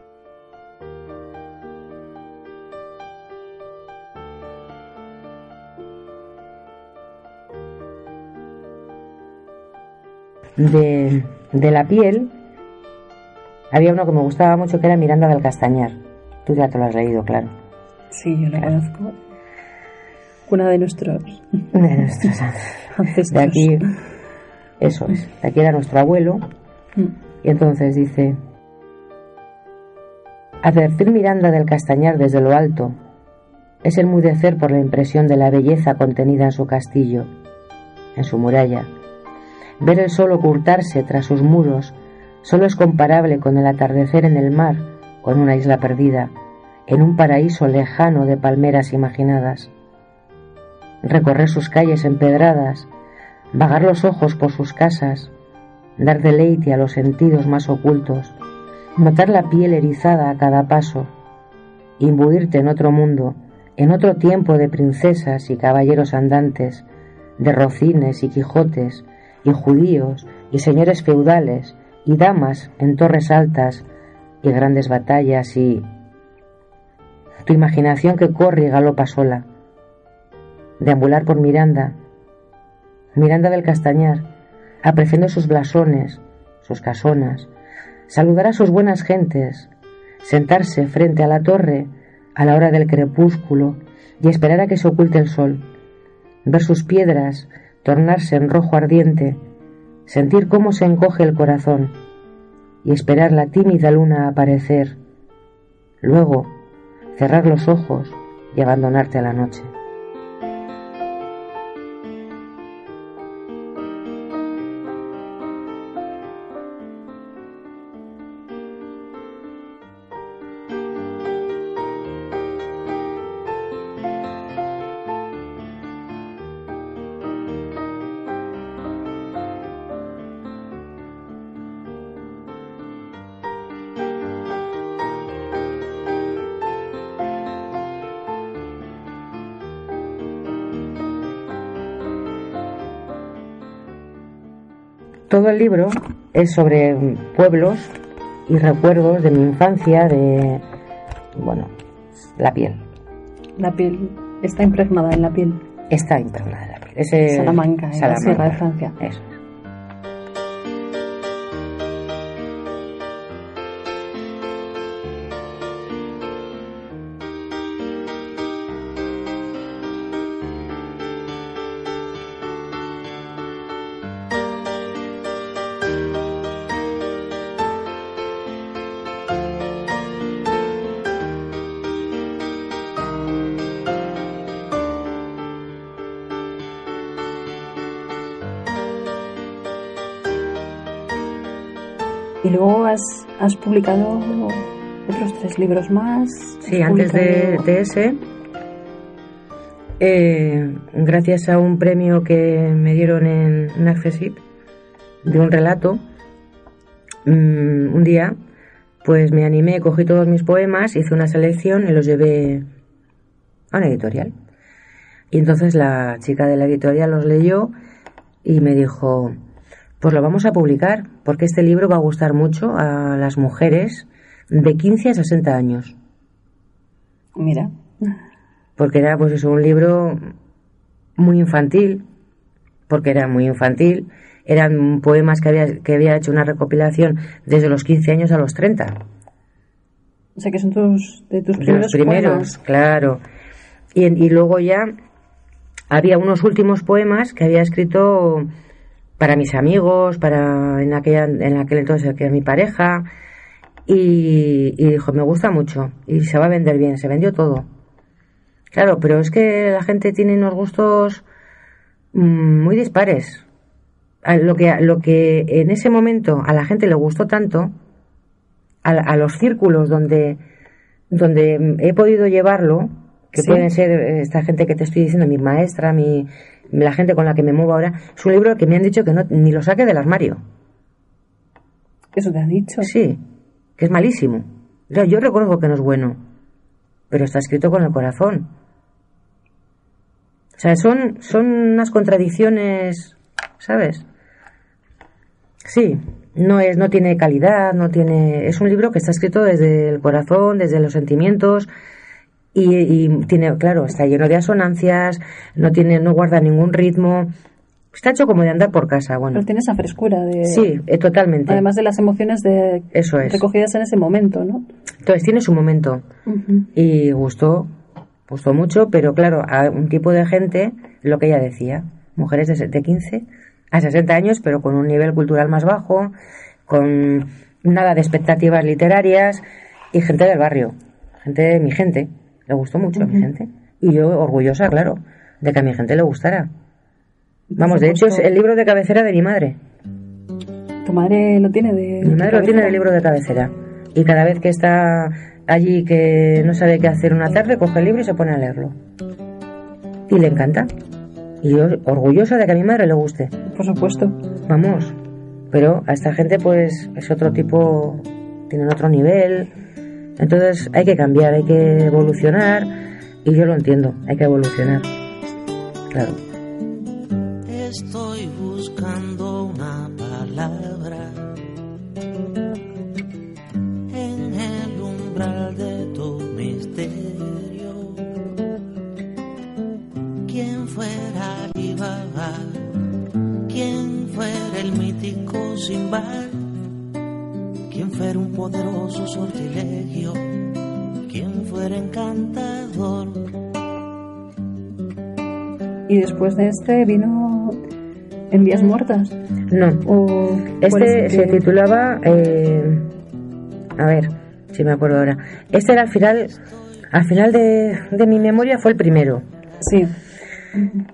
Speaker 4: De, de la piel había uno que me gustaba mucho que era Miranda del Castañar Tú ya te lo has leído, claro.
Speaker 6: Sí, yo lo conozco. Una de nuestros.
Speaker 4: De nuestros <laughs> ancestros. De aquí, eso es. De aquí era nuestro abuelo. Mm. Y entonces dice: Advertir Miranda del Castañar desde lo alto es enmudecer por la impresión de la belleza contenida en su castillo, en su muralla. Ver el sol ocultarse tras sus muros solo es comparable con el atardecer en el mar o en una isla perdida, en un paraíso lejano de palmeras imaginadas. Recorrer sus calles empedradas, vagar los ojos por sus casas, dar deleite a los sentidos más ocultos, notar la piel erizada a cada paso, imbuirte en otro mundo, en otro tiempo de princesas y caballeros andantes, de rocines y quijotes, y judíos, y señores feudales, y damas en torres altas, y grandes batallas y tu imaginación que corre y galopa sola, deambular por Miranda, Miranda del Castañar, apreciando sus blasones, sus casonas, saludar a sus buenas gentes, sentarse frente a la torre a la hora del crepúsculo y esperar a que se oculte el sol, ver sus piedras tornarse en rojo ardiente, sentir cómo se encoge el corazón, y esperar la tímida luna aparecer, luego cerrar los ojos y abandonarte a la noche. Todo el libro es sobre pueblos y recuerdos de mi infancia, de, bueno, la piel.
Speaker 6: La piel está impregnada en la piel.
Speaker 4: Está impregnada en la piel. Ese,
Speaker 6: Salamanca, en la Sierra de Francia.
Speaker 4: Eso.
Speaker 6: Luego has, has publicado otros tres libros más.
Speaker 4: Sí, antes de, de ese, eh, gracias a un premio que me dieron en, en Accessit, de un relato, mm, un día, pues me animé, cogí todos mis poemas, hice una selección y los llevé a una editorial. Y entonces la chica de la editorial los leyó y me dijo, pues lo vamos a publicar, porque este libro va a gustar mucho a las mujeres de 15 a 60 años.
Speaker 6: Mira.
Speaker 4: Porque era pues eso, un libro muy infantil, porque era muy infantil, eran poemas que había, que había hecho una recopilación desde los 15 años a los 30.
Speaker 6: O sea que son tus, de tus
Speaker 4: De
Speaker 6: primeros,
Speaker 4: los primeros,
Speaker 6: poemas.
Speaker 4: claro. Y, y luego ya había unos últimos poemas que había escrito para mis amigos, para en aquella, en aquel entonces que era mi pareja, y, y dijo, me gusta mucho, y se va a vender bien, se vendió todo. Claro, pero es que la gente tiene unos gustos mm, muy dispares. Lo que, lo que en ese momento a la gente le gustó tanto, a, a los círculos donde, donde he podido llevarlo, que
Speaker 6: Sí.
Speaker 4: pueden ser eh, esta gente que te estoy diciendo, mi maestra, mi, la gente con la que me muevo ahora, es un libro que me han dicho que no, ni lo saque del armario.
Speaker 6: Eso te ha dicho.
Speaker 4: Sí, que es malísimo. O sea, yo reconozco que no es bueno, pero está escrito con el corazón. O sea, son, son unas contradicciones, ¿sabes? Sí, no es, no tiene calidad, no tiene, es un libro que está escrito desde el corazón, desde los sentimientos y, y tiene, claro, está lleno de asonancias, no tiene, no guarda ningún ritmo, está hecho como de andar por casa, bueno.
Speaker 6: Pero tiene esa frescura de...
Speaker 4: Sí, eh, totalmente.
Speaker 6: Además de las emociones de
Speaker 4: Eso es.
Speaker 6: recogidas en ese momento, ¿no?
Speaker 4: Entonces tiene su momento y gustó, gustó mucho, pero claro, a un tipo de gente, lo que ella decía, mujeres de, de 15 a 60 años, pero con un nivel cultural más bajo, con nada de expectativas literarias y gente del barrio, gente de mi gente, le gustó mucho a mi gente. Y yo orgullosa, claro, de que a mi gente le gustara. Vamos, de hecho es el libro de cabecera de mi madre.
Speaker 6: Tu madre lo tiene de...
Speaker 4: Mi madre lo tiene de libro de cabecera. Y cada vez que está allí que no sabe qué hacer una tarde, coge el libro y se pone a leerlo. Y le encanta. Y yo orgullosa de que a mi madre le guste.
Speaker 6: Por supuesto.
Speaker 4: Vamos. Pero a esta gente pues es otro tipo, tienen otro nivel. Entonces hay que cambiar, hay que evolucionar. Y yo lo entiendo, hay que evolucionar. Claro.
Speaker 11: Estoy buscando una palabra en el umbral de tu misterio. ¿Quién fuera Alibaba? ¿Quién fuera el mítico Simba? ¿Quién fuera un poderoso sortilegio? ¿Quién fuera encantador?
Speaker 6: Y después de este vino En Vías Muertas.
Speaker 4: No.
Speaker 6: O, ¿cuál
Speaker 4: Este
Speaker 6: es
Speaker 4: se
Speaker 6: que-
Speaker 4: titulaba. eh, a ver, si me acuerdo ahora. Este era al final. Al final de, de mi memoria fue el primero.
Speaker 6: Sí.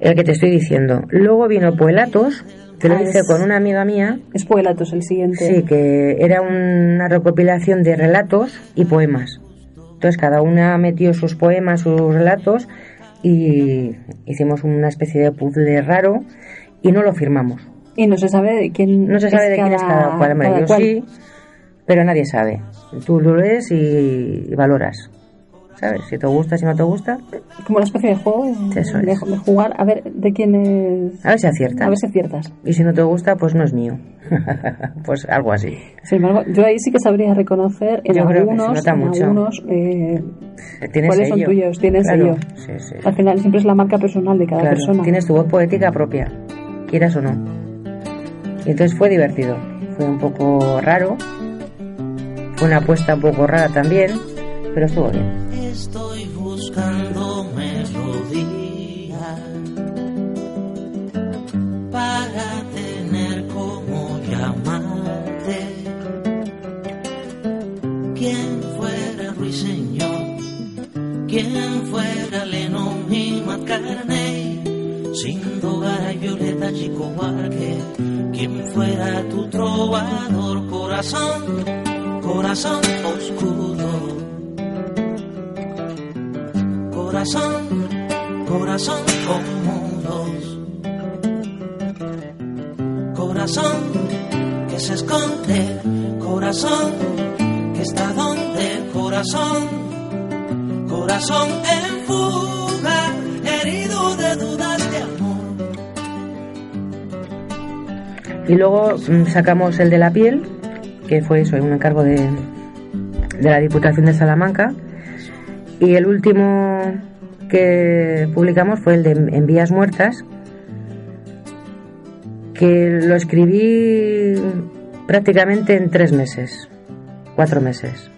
Speaker 4: El que te estoy diciendo. Luego vino Puelatos, que lo
Speaker 6: Ah,
Speaker 4: hice
Speaker 6: es-
Speaker 4: con una amiga mía.
Speaker 6: Es Puelatos el siguiente.
Speaker 4: Sí, que era una recopilación de relatos y poemas. Entonces cada una metió sus poemas, sus relatos y hicimos una especie de puzzle raro y no lo firmamos.
Speaker 6: Y no se sabe de quién
Speaker 4: No se sabe de quién es cada cual.
Speaker 6: Cada
Speaker 4: yo
Speaker 6: cual.
Speaker 4: sí, pero nadie sabe. Tú lo lees y, y valoras. ¿Sabes? Si te gusta, si no te gusta,
Speaker 6: Como una especie de juego de,
Speaker 4: es.
Speaker 6: jugar a ver de quién es.
Speaker 4: a ver si aciertas.
Speaker 6: A ver si aciertas.
Speaker 4: Y si no te gusta, pues no es mío. <laughs> pues algo así.
Speaker 6: Sin embargo, yo ahí sí que sabría reconocer en
Speaker 4: Yo creo que se
Speaker 6: algunos, en algunos eh, cuáles son tuyos, tienes
Speaker 4: Claro,
Speaker 6: sello.
Speaker 4: Sí, sí, sí.
Speaker 6: Al final siempre es la marca personal de cada
Speaker 4: Claro,
Speaker 6: persona.
Speaker 4: tienes tu voz poética propia, quieras o no. Y entonces fue divertido. Fue un poco raro. Fue una apuesta un poco rara también, pero estuvo bien.
Speaker 11: Estoy buscando melodía para tener como llamarte. Quien fuera Ruiseñor, quien fuera Lennon y McCartney, sin y Violeta Chico igual que quien fuera tu trovador, corazón, corazón oscuro. Corazón, corazón con. Corazón que se esconde, corazón que está donde, corazón, corazón en fuga, herido de dudas de amor.
Speaker 4: Y luego mm, sacamos el de la piel, que fue eso, un encargo de la Diputación de Salamanca. Y el último que publicamos fue el de En Vías Muertas, que lo escribí prácticamente en tres meses, cuatro meses.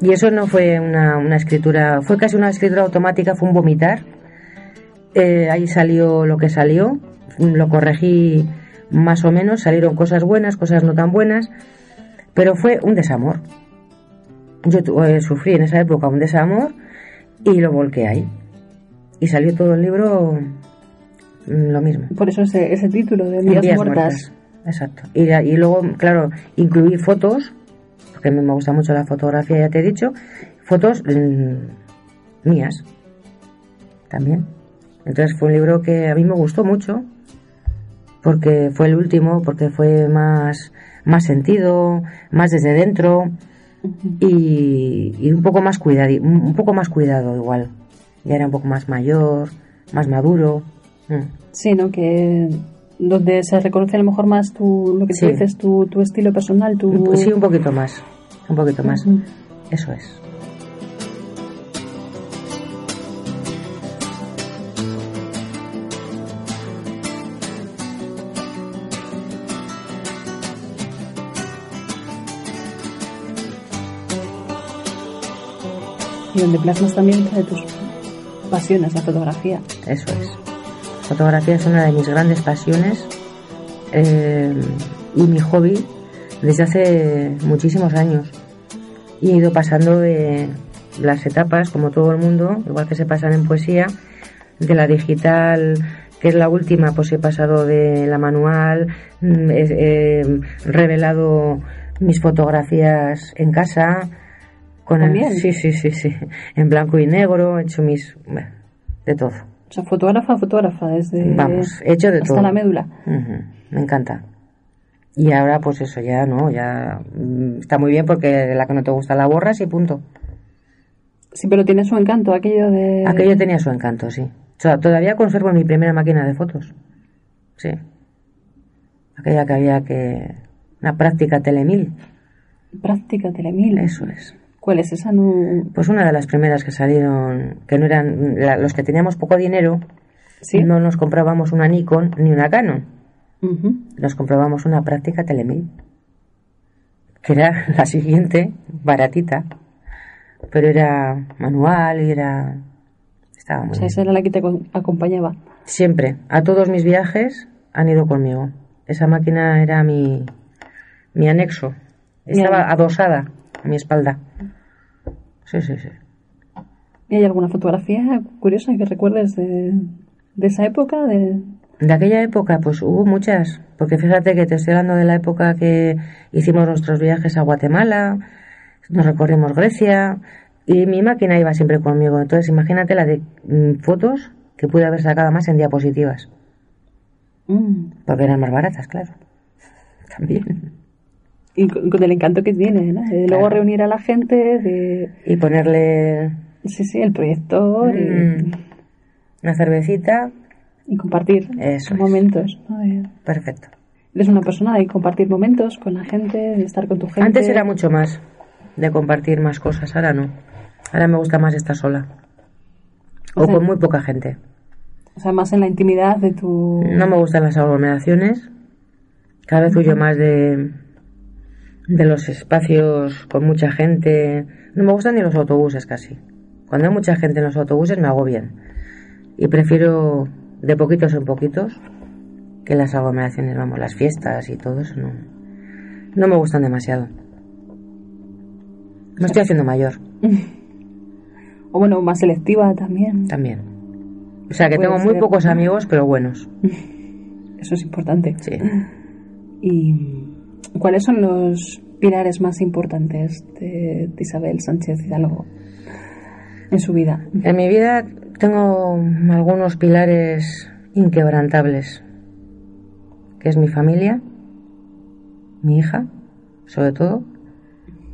Speaker 4: Y eso no fue una, una escritura, fue casi una escritura automática, fue un vomitar. Eh, ahí salió lo que salió, lo corregí más o menos, salieron cosas buenas, cosas no tan buenas, pero fue un desamor. Yo eh, sufrí en esa época un desamor y lo volqué ahí. Y salió todo el libro mm, lo mismo.
Speaker 6: Por eso ese, ese título de
Speaker 4: En
Speaker 6: Vías
Speaker 4: vías
Speaker 6: Muertas.
Speaker 4: Exacto. Y, y luego, claro, incluí fotos, porque a mí me gusta mucho la fotografía, ya te he dicho, fotos mm, mías también. Entonces fue un libro que a mí me gustó mucho, porque fue el último, porque fue más, más sentido, más desde dentro y, y un poco más cuidado, un poco más cuidado igual. Ya era un poco más mayor, más maduro. Mm.
Speaker 6: Sí, ¿no? Que donde se reconoce a lo mejor más tu, lo que
Speaker 4: Sí.
Speaker 6: tú dices, tu, tu estilo personal, tu...
Speaker 4: Sí, un poquito más. Un poquito más. Eso es.
Speaker 6: Donde plasmas también de tus pasiones, la fotografía.
Speaker 4: Eso es. Fotografía es una de mis grandes pasiones eh, y mi hobby desde hace muchísimos años. Y he ido pasando de las etapas, como todo el mundo, igual que se pasan en poesía, de la digital, que es la última, pues he pasado de la manual, mm, he revelado mis fotografías en casa. Con el-
Speaker 6: ¿También?
Speaker 4: sí, sí, sí, sí. En blanco y negro, he hecho mis. bueno, de todo.
Speaker 6: O sea, fotógrafa, fotógrafa, desde...
Speaker 4: Vamos, he hecho de
Speaker 6: hasta
Speaker 4: todo.
Speaker 6: la médula.
Speaker 4: Me encanta. Y ahora, pues eso ya, ¿no? Ya mm, está muy bien porque la que no te gusta la borras y punto.
Speaker 6: Sí, pero tiene su encanto, aquello de...
Speaker 4: Aquello tenía su encanto, sí. O sea, todavía conservo mi primera máquina de fotos. Sí. Aquella que había que... Una práctica telemil.
Speaker 6: Práctica telemil.
Speaker 4: Eso es.
Speaker 6: ¿Cuál es esa? No...
Speaker 4: Pues una de las primeras que salieron, que no eran la- los que teníamos poco dinero,
Speaker 6: Sí.
Speaker 4: no nos comprábamos una Nikon ni una Canon.
Speaker 6: Ujú.
Speaker 4: nos comprábamos una práctica telemil, que era <laughs> la siguiente, baratita, pero era manual y era... Estaba muy
Speaker 6: O sea,
Speaker 4: bien.
Speaker 6: esa era la que te acom- acompañaba.
Speaker 4: Siempre, a todos mis viajes han ido conmigo. Esa máquina era mi, mi anexo. Estaba adosada a mi espalda. Sí, sí, sí.
Speaker 6: ¿Y hay alguna fotografía curiosa que recuerdes de, de esa época? De...
Speaker 4: De aquella época, pues hubo muchas, porque fíjate que te estoy hablando de la época que hicimos nuestros viajes a Guatemala, nos recorrimos Grecia y mi máquina iba siempre conmigo. Entonces imagínate la de mm, fotos que pude haber sacado más en diapositivas,
Speaker 6: Mm.
Speaker 4: porque eran más baratas, claro. <laughs> También.
Speaker 6: Y con, con el encanto que tiene, ¿no? De luego
Speaker 4: Claro.
Speaker 6: reunir a la gente, de...
Speaker 4: Y ponerle
Speaker 6: Sí, sí, el proyector y,
Speaker 4: mm, una cervecita,
Speaker 6: y compartir
Speaker 4: Eso es.
Speaker 6: momentos.
Speaker 4: perfecto.
Speaker 6: Eres una persona de compartir momentos con la gente, de estar con tu gente.
Speaker 4: Antes era mucho más de compartir más cosas, ahora no. Ahora me gusta más estar sola. O
Speaker 6: O sea-
Speaker 4: con muy poca gente.
Speaker 6: O sea, más en la intimidad de tu...
Speaker 4: No me gustan las aglomeraciones. Cada vez huyo más de, de los espacios con mucha gente. No me gustan ni los autobuses casi. Cuando hay mucha gente en los autobuses me agobian. Y prefiero de poquitos en poquitos que las aglomeraciones, vamos, las fiestas y todo eso no, no me gustan demasiado. Me estoy haciendo mayor <laughs>
Speaker 6: O bueno, más selectiva también.
Speaker 4: también. O sea que
Speaker 6: Puede
Speaker 4: tengo muy pocos amigos, pero buenos. <laughs>
Speaker 6: Eso es importante.
Speaker 4: Sí.
Speaker 6: ¿Y cuáles son los pilares más importantes de, Isabel Sánchez Hidalgo en su vida?
Speaker 4: En mi vida tengo algunos pilares inquebrantables, que es mi familia, mi hija, sobre todo,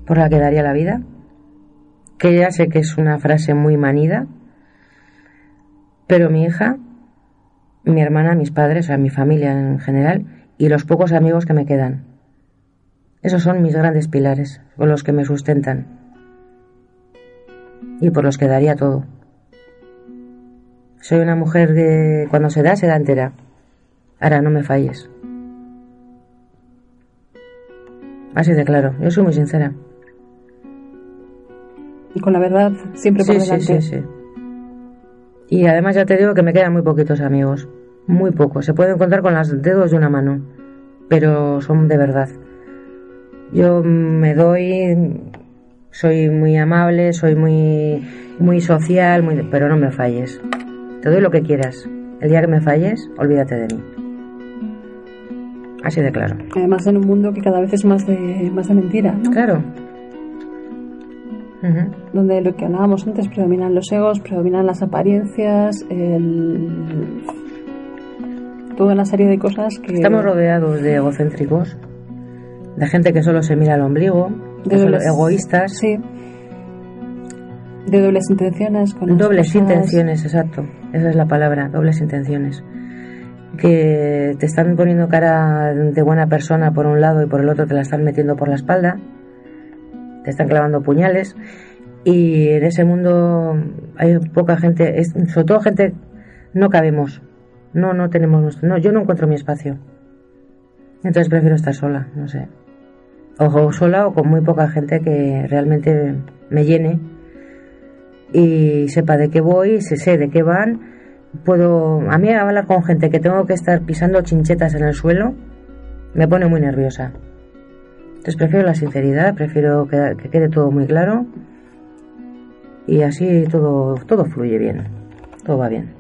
Speaker 4: por la que daría la vida, que ya sé que es una frase muy manida, pero mi hija, mi hermana, mis padres, o sea, mi familia en general, y los pocos amigos que me quedan. Esos son mis grandes pilares, con los que me sustentan y por los que daría todo. Soy una mujer que cuando se da, se da entera. Ahora, no me falles. Así de claro, yo soy muy sincera.
Speaker 6: Y con la verdad siempre por
Speaker 4: Sí, sí, sí, sí. Y además ya te digo que me quedan muy poquitos amigos. Muy pocos. Se pueden contar con los dedos de una mano. Pero son de verdad. Yo me doy. Soy muy amable, soy muy, muy social, muy, pero no me falles. Te doy lo que quieras. El día que me falles, olvídate de mí. Así de claro.
Speaker 6: Además en un mundo que cada vez es más de, más de mentira, ¿no?
Speaker 4: Claro.
Speaker 6: Donde lo que hablábamos antes predominan los egos, predominan las apariencias, el... toda una serie de cosas que
Speaker 4: Estamos rodeados de egocéntricos, de gente que solo se mira al ombligo,
Speaker 6: De
Speaker 4: que son
Speaker 6: dobles-
Speaker 4: egoístas,
Speaker 6: sí, de dobles intenciones con
Speaker 4: dobles intenciones, exacto, esa es la palabra, dobles intenciones, que te están poniendo cara de buena persona por un lado y por el otro te la están metiendo por la espalda, te están clavando puñales. Y en ese mundo hay poca gente, es- sobre todo gente, no cabemos, no, no tenemos nuestro, no, yo no encuentro mi espacio. Entonces prefiero estar sola, no sé. O sola o con muy poca gente que realmente me llene y sepa de qué voy, se sé de qué van. Puedo, a mí hablar con gente que tengo que estar pisando chinchetas en el suelo me pone muy nerviosa. Entonces prefiero la sinceridad, prefiero que, que quede todo muy claro y así todo, todo fluye bien, todo va bien.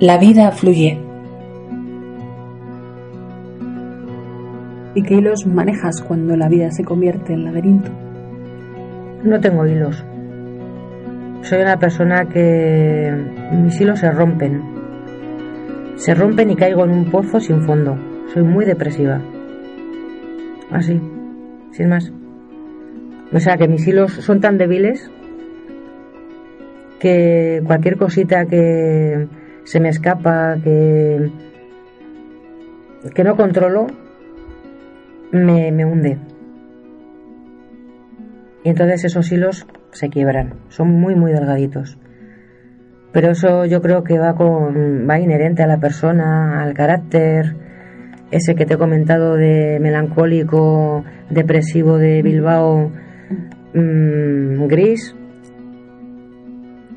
Speaker 1: La vida fluye.
Speaker 6: ¿Y qué hilos manejas cuando la vida se convierte en laberinto?
Speaker 4: No tengo hilos. Soy una persona que mis hilos se rompen. Se rompen y caigo en un pozo sin fondo. Soy muy depresiva. Así, sin más. O sea que mis hilos son tan débiles que cualquier cosita que se me escapa, que, que no controlo, me, me hunde. Y entonces esos hilos se quiebran, son muy muy delgaditos. Pero eso yo creo que va con va inherente a la persona, al carácter, ese que te he comentado de melancólico, depresivo de Bilbao, mm, gris.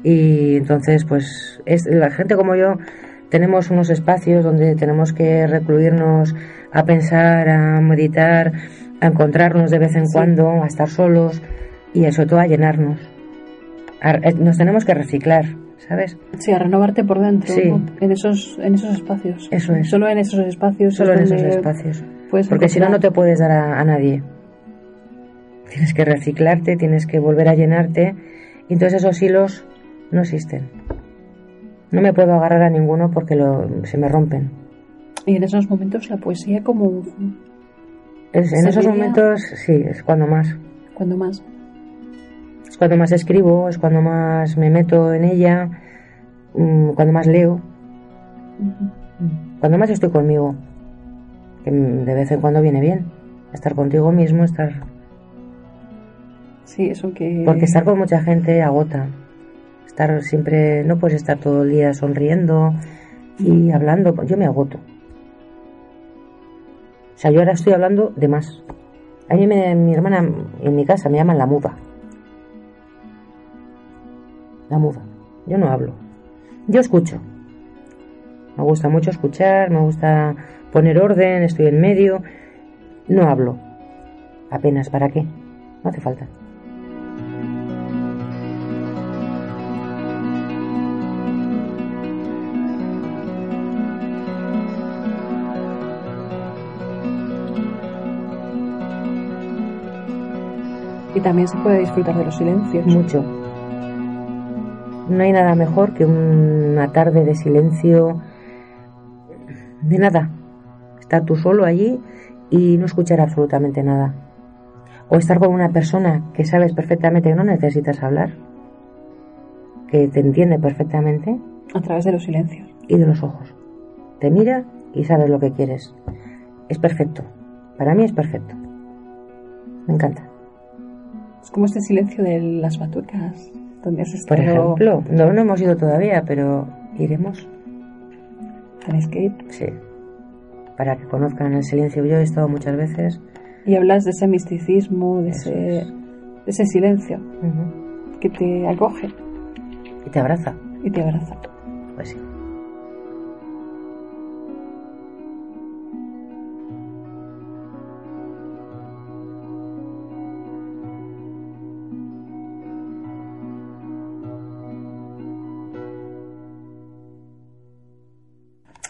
Speaker 4: Y entonces pues es la gente como yo tenemos unos espacios donde tenemos que recluirnos a pensar, a meditar, a encontrarnos de vez en cuando, a estar solos y sobre todo a llenarnos. Eh, nos tenemos que reciclar, ¿sabes?
Speaker 6: Sí, a renovarte por dentro,
Speaker 4: Sí.
Speaker 6: ¿no? en esos en esos espacios.
Speaker 4: Eso es.
Speaker 6: Solo en esos espacios.
Speaker 4: Solo
Speaker 6: es
Speaker 4: en esos espacios. Porque si no, no te puedes dar a, a nadie. Tienes que reciclarte, tienes que volver a llenarte. Y entonces esos hilos no existen. No me puedo agarrar a ninguno porque lo- se me rompen.
Speaker 6: Y en esos momentos la poesía como
Speaker 4: Es- en esos momentos, sí, es cuando más.
Speaker 6: cuando más.
Speaker 4: Es cuando más escribo, es cuando más me meto en ella, mm, cuando más leo, cuando más estoy conmigo. Que de vez en cuando viene bien. Estar contigo mismo, estar
Speaker 6: Sí, eso que
Speaker 4: Porque estar con mucha gente agota. Estar siempre, no puedes estar todo el día sonriendo y hablando. Yo me agoto. O sea, yo ahora estoy hablando de más. A mí me- mi hermana en mi casa me llaman la muda. La muda. Yo no hablo. Yo escucho. Me gusta mucho escuchar, me gusta poner orden, estoy en medio. No hablo. Apenas, ¿para qué? No hace falta.
Speaker 6: Y también se puede disfrutar de los silencios.
Speaker 4: Mucho. No hay nada mejor que una tarde de silencio, de nada. Estar tú solo allí y no escuchar absolutamente nada. O estar con una persona que sabes perfectamente que no necesitas hablar, que te entiende perfectamente.
Speaker 6: A través de los silencios.
Speaker 4: Y de los ojos. Te mira y sabes lo que quieres. Es perfecto. Para mí es perfecto. Me encanta.
Speaker 6: Es como este silencio de las batucas, donde has
Speaker 4: Por
Speaker 6: estado...
Speaker 4: ejemplo, no, no hemos ido todavía, pero iremos.
Speaker 6: Tenéis que ir.
Speaker 4: Sí. Para que conozcan el silencio. Yo he estado muchas veces.
Speaker 6: Y hablas de ese misticismo, de, ese, de ese silencio
Speaker 4: Ujú.
Speaker 6: que te acoge
Speaker 4: Y te abraza.
Speaker 6: y te abraza.
Speaker 4: Pues sí.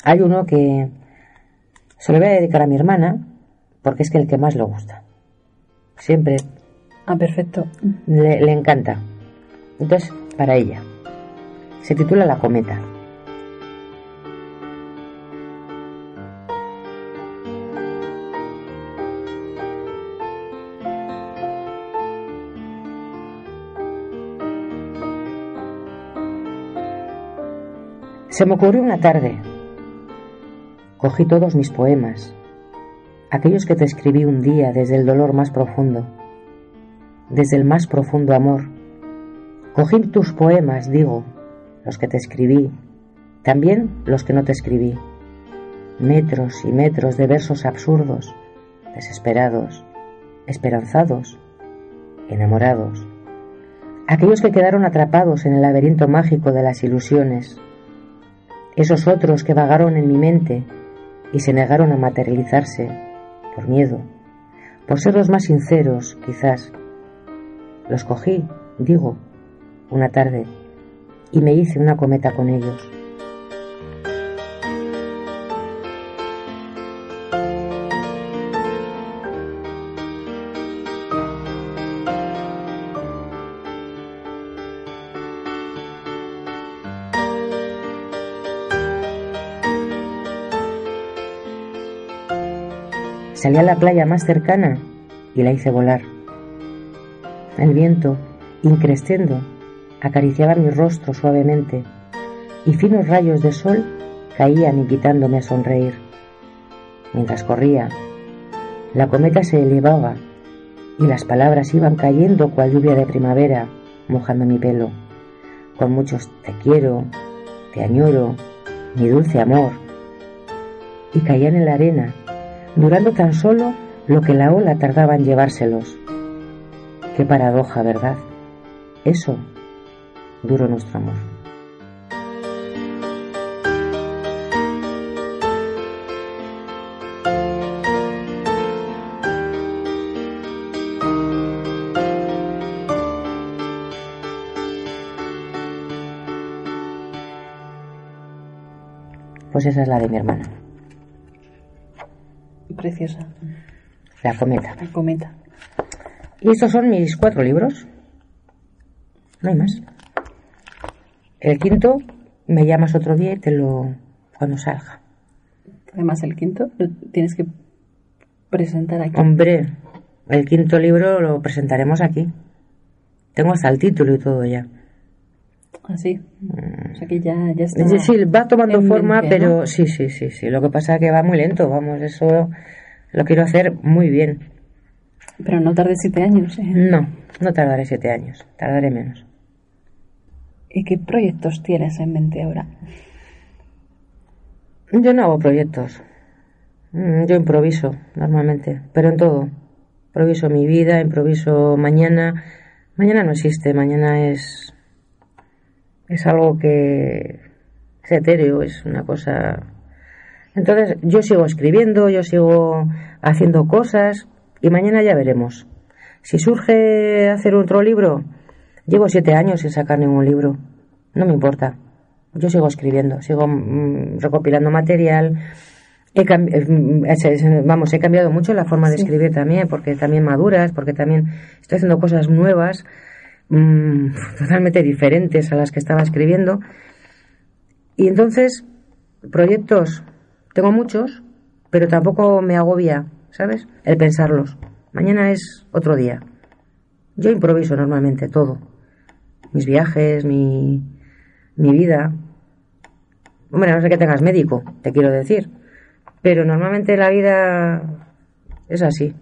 Speaker 4: Hay uno que se lo voy a dedicar a mi hermana porque es que el que más le gusta. Siempre
Speaker 6: Ah, perfecto.
Speaker 4: le, le encanta. Entonces, para ella. Se titula La cometa. Se me ocurrió una tarde. Cogí todos mis poemas, aquellos que te escribí un día desde el dolor más profundo, desde el más profundo amor. Cogí tus poemas, digo, los que te escribí, también los que no te escribí. Metros y metros de versos absurdos, desesperados, esperanzados, enamorados. Aquellos que quedaron atrapados en el laberinto mágico de las ilusiones. Esos otros que vagaron en mi mente y se negaron a materializarse por miedo, por ser los más sinceros, quizás. Los cogí, digo, una tarde, y me hice una cometa con ellos. Salí a la playa más cercana y la hice volar. El viento, increciendo, acariciaba mi rostro suavemente y finos rayos de sol caían invitándome a sonreír. Mientras corría, la cometa se elevaba y las palabras iban cayendo cual lluvia de primavera, mojando mi pelo, con muchos te quiero, te añoro, mi dulce amor, y caían en la arena, durando tan solo lo que la ola tardaba en llevárselos. Qué paradoja, ¿verdad? Eso duró nuestro amor. Pues esa es la de mi hermana,
Speaker 6: Preciosa.
Speaker 4: la cometa.
Speaker 6: La cometa.
Speaker 4: Y estos son mis cuatro libros. No hay más. El quinto me llamas otro día y te lo cuando salga.
Speaker 6: Además, el quinto lo tienes que presentar aquí.
Speaker 4: Hombre, el quinto libro lo presentaremos aquí. Tengo hasta el título y todo ya.
Speaker 6: Así. O sea que ya, ya está.
Speaker 4: Es decir, va tomando forma,
Speaker 6: mente,
Speaker 4: pero
Speaker 6: ¿no?
Speaker 4: sí, sí, sí, sí. Lo que pasa es que va muy lento, vamos, eso lo quiero hacer muy bien.
Speaker 6: Pero no tarde siete años. ¿eh?
Speaker 4: No, no tardaré siete años, tardaré menos.
Speaker 6: ¿Y qué proyectos tienes en mente ahora?
Speaker 4: Yo no hago proyectos. Mm, Yo improviso normalmente, pero en todo. Improviso mi vida, improviso mañana. Mañana no existe, mañana es es algo que es etéreo, es una cosa. Entonces yo sigo escribiendo, yo sigo haciendo cosas y mañana ya veremos. Si surge hacer otro libro, llevo siete años sin sacar ningún libro, no me importa. Yo sigo escribiendo, sigo mm, recopilando material He es- vamos, he cambiado mucho la forma de
Speaker 6: Sí.
Speaker 4: escribir también, porque también maduras, porque también estoy haciendo cosas nuevas, mm, totalmente diferentes a las que estaba escribiendo. Y entonces, proyectos, tengo muchos, pero tampoco me agobia, ¿sabes? El pensarlos. Mañana es otro día. Yo improviso normalmente todo. Mis viajes, mi, mi vida. Hombre, no sé que tengas médico, te quiero decir. Pero normalmente la vida es así.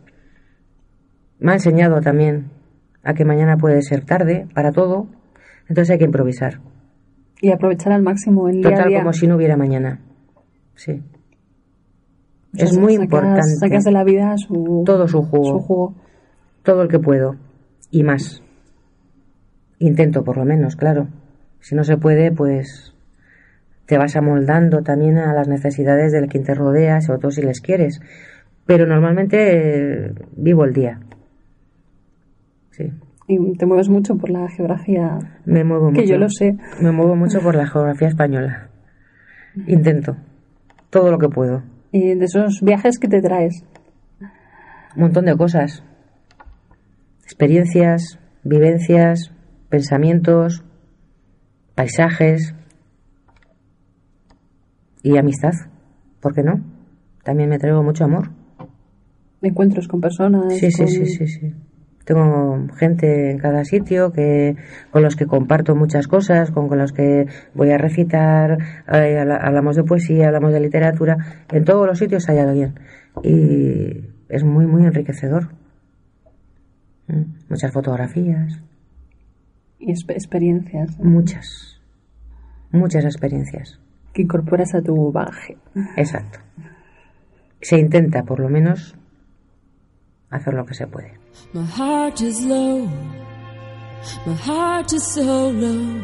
Speaker 4: Me ha enseñado también a que mañana puede ser tarde para todo, entonces hay que improvisar.
Speaker 6: Y aprovechar al máximo el día a
Speaker 4: Total,
Speaker 6: día.
Speaker 4: como si no hubiera mañana. Sí. Es muy
Speaker 6: sacas-
Speaker 4: importante.
Speaker 6: Sacas de la vida su,
Speaker 4: Todo su jugo.
Speaker 6: su jugo.
Speaker 4: Todo el que puedo. Y más. Intento, por lo menos, claro. Si no se puede, pues te vas amoldando también a las necesidades del que te rodea, sobre todo si les quieres. Pero normalmente eh, vivo el día. Sí.
Speaker 6: Y te mueves mucho por la geografía.
Speaker 4: Me muevo
Speaker 6: Que
Speaker 4: mucho.
Speaker 6: yo lo sé.
Speaker 4: Me muevo mucho por la geografía española. Intento. Todo lo que puedo.
Speaker 6: Y de esos viajes que te traes.
Speaker 4: Un montón de cosas. Experiencias, vivencias, pensamientos, paisajes y amistad. ¿Por qué no? También me traigo mucho amor.
Speaker 6: Encuentros con personas.
Speaker 4: Sí, sí, sí, sí, sí. Tengo gente en cada sitio que con los que comparto muchas cosas, con, con los que voy a recitar, eh, habla- hablamos de poesía, hablamos de literatura. En todos los sitios hay alguien y es muy, muy enriquecedor. Mm, Muchas fotografías,
Speaker 6: Y exp- experiencias
Speaker 4: muchas, muchas experiencias.
Speaker 6: que incorporas a tu bagaje.
Speaker 4: Exacto. Se intenta, por lo menos, hacer lo que se puede.
Speaker 9: My heart is low. My heart is so low.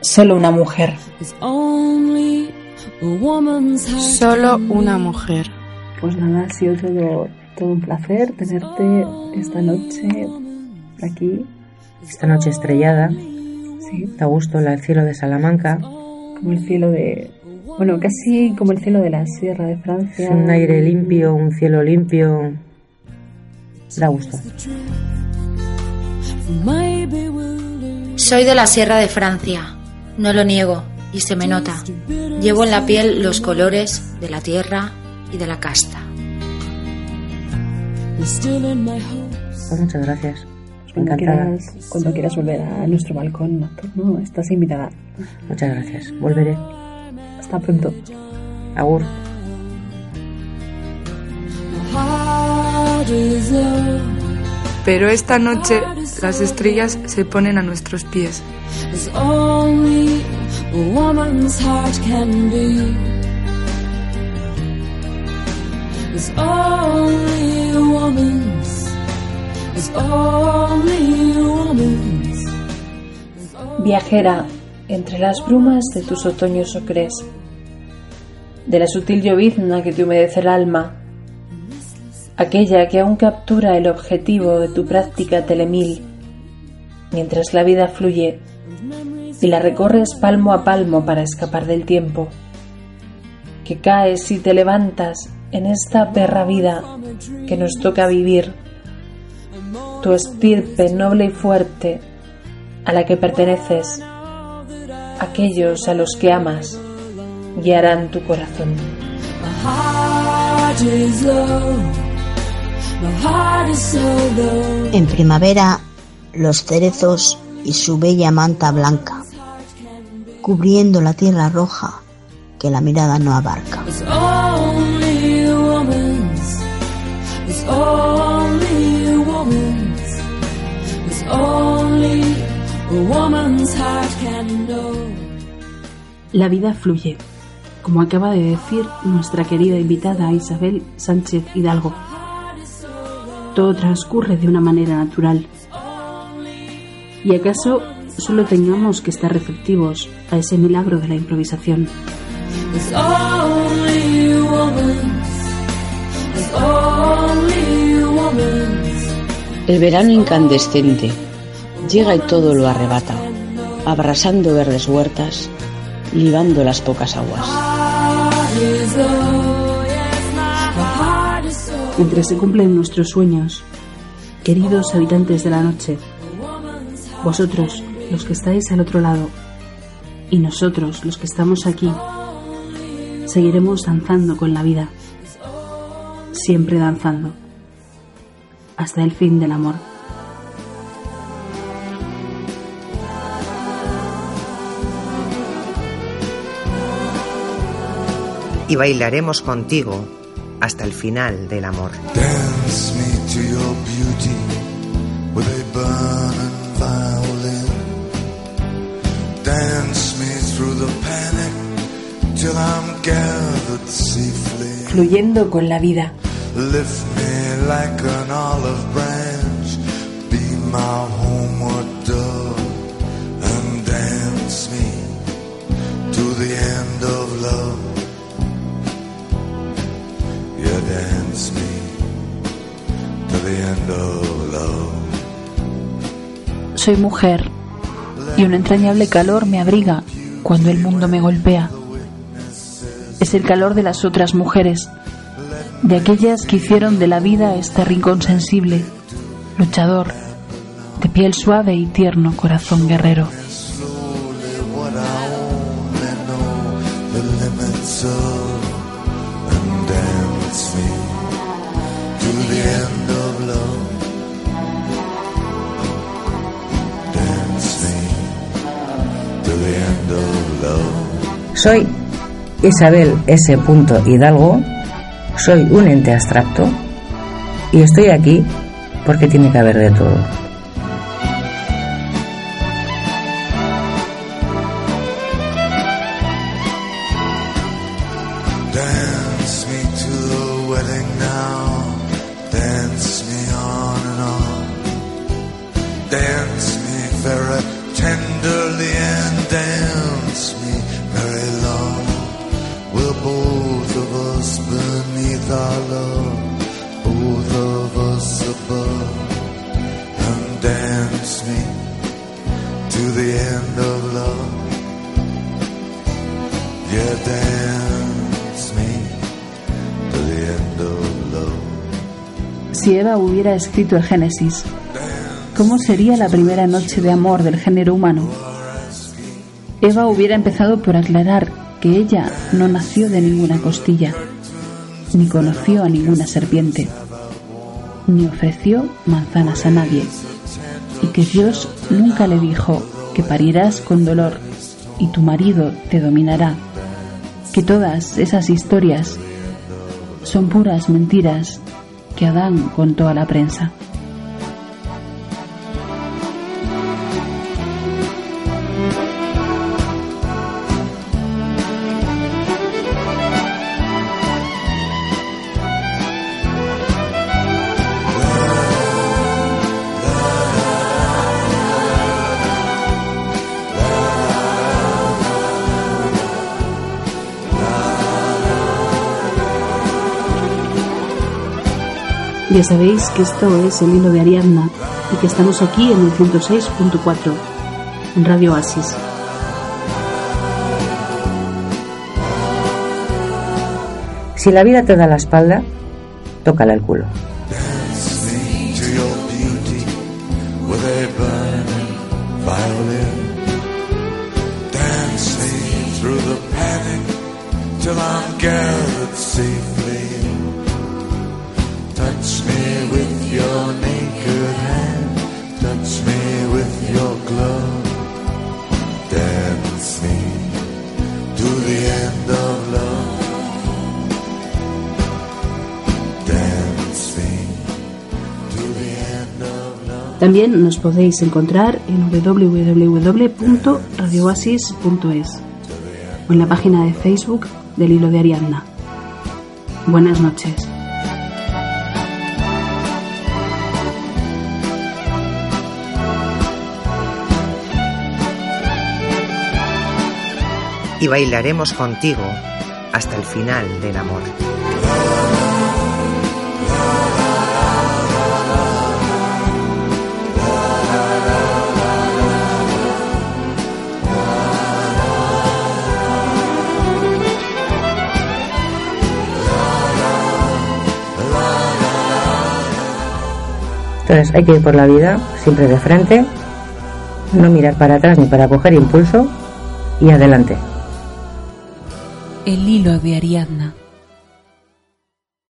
Speaker 1: Solo una mujer.
Speaker 9: It's only a woman's heart.
Speaker 3: Solo una mujer.
Speaker 6: Pues nada, ha sido todo, todo un placer tenerte esta noche aquí.
Speaker 4: Esta noche estrellada,
Speaker 6: Sí,
Speaker 4: da gusto el cielo de Salamanca,
Speaker 6: como el cielo de. Bueno, casi como el cielo de la Sierra de Francia.
Speaker 4: Es un aire limpio, un cielo limpio. Da gusto.
Speaker 2: Soy de la Sierra de Francia, no lo niego, y se me nota. Llevo en la piel los colores de la tierra y de la casta.
Speaker 4: Pues muchas gracias.
Speaker 6: Cuando
Speaker 4: Encantada.
Speaker 6: quieras, cuando quieras volver a nuestro balcón nocturno, estás invitada.
Speaker 4: Muchas gracias. Volveré.
Speaker 6: Hasta pronto.
Speaker 4: Agur.
Speaker 3: Pero esta noche las estrellas se ponen a nuestros pies.
Speaker 9: As only a woman's heart can be. It's only a woman's. It's only a woman's.
Speaker 1: Viajera entre las brumas de tus otoños ocres, de la sutil llovizna que te humedece el alma, aquella que aún captura el objetivo de tu práctica telemil, mientras la vida fluye y la recorres palmo a palmo para escapar del tiempo, que caes y te levantas en esta perra vida que nos toca vivir, tu estirpe noble y fuerte a la que perteneces, aquellos a los que amas, guiarán tu corazón.
Speaker 12: En primavera, los cerezos y su bella manta blanca, cubriendo la tierra roja que la mirada no abarca.
Speaker 6: La vida fluye, como acaba de decir nuestra querida invitada Isabel Sánchez Hidalgo. Todo transcurre de una manera natural. ¿Y acaso solo tengamos que estar receptivos a ese milagro de la improvisación?
Speaker 13: El verano incandescente llega y todo lo arrebata, abrasando verdes huertas, libando las pocas aguas.
Speaker 1: Mientras se cumplen nuestros sueños, queridos habitantes de la noche, vosotros, los que estáis al otro lado, y nosotros, los que estamos aquí, seguiremos danzando con la vida, siempre danzando, hasta el fin del amor.
Speaker 8: Y bailaremos contigo hasta el final del amor.
Speaker 14: Dance me to your beauty with a burning violin. Dance me through the panic till I'm gathered safely.
Speaker 4: Fluyendo con la vida.
Speaker 14: Lift me like an olive branch, be my homeward
Speaker 4: Soy mujer y un entrañable calor me abriga cuando el mundo me golpea. Es el calor de las otras mujeres, de aquellas que hicieron de la vida este rincón sensible, luchador, de piel suave y tierno corazón guerrero.
Speaker 5: Soy Isabel S. Hidalgo, soy un ente abstracto y estoy aquí porque tiene que haber de todo.
Speaker 1: Escrito el Génesis, ¿cómo sería la primera noche de amor del género humano? Eva hubiera empezado por aclarar que ella no nació de ninguna costilla, ni conoció a ninguna serpiente, ni ofreció manzanas a nadie, y que Dios nunca le dijo que parirás con dolor y tu marido te dominará, que todas esas historias son puras mentiras que Adán contó a la prensa. Ya sabéis que esto es el hilo de Ariadna y que estamos aquí en el 106.4, en Radio Oasis.
Speaker 5: Si la vida te da la espalda, tócala el culo.
Speaker 1: También nos podéis encontrar en www.radioasis.es o en la página de Facebook del hilo de Ariadna. Buenas noches.
Speaker 8: Y bailaremos contigo hasta el final del amor.
Speaker 4: Entonces hay que ir por la vida siempre de frente, no mirar para atrás ni para coger impulso y adelante.
Speaker 1: El hilo de Ariadna.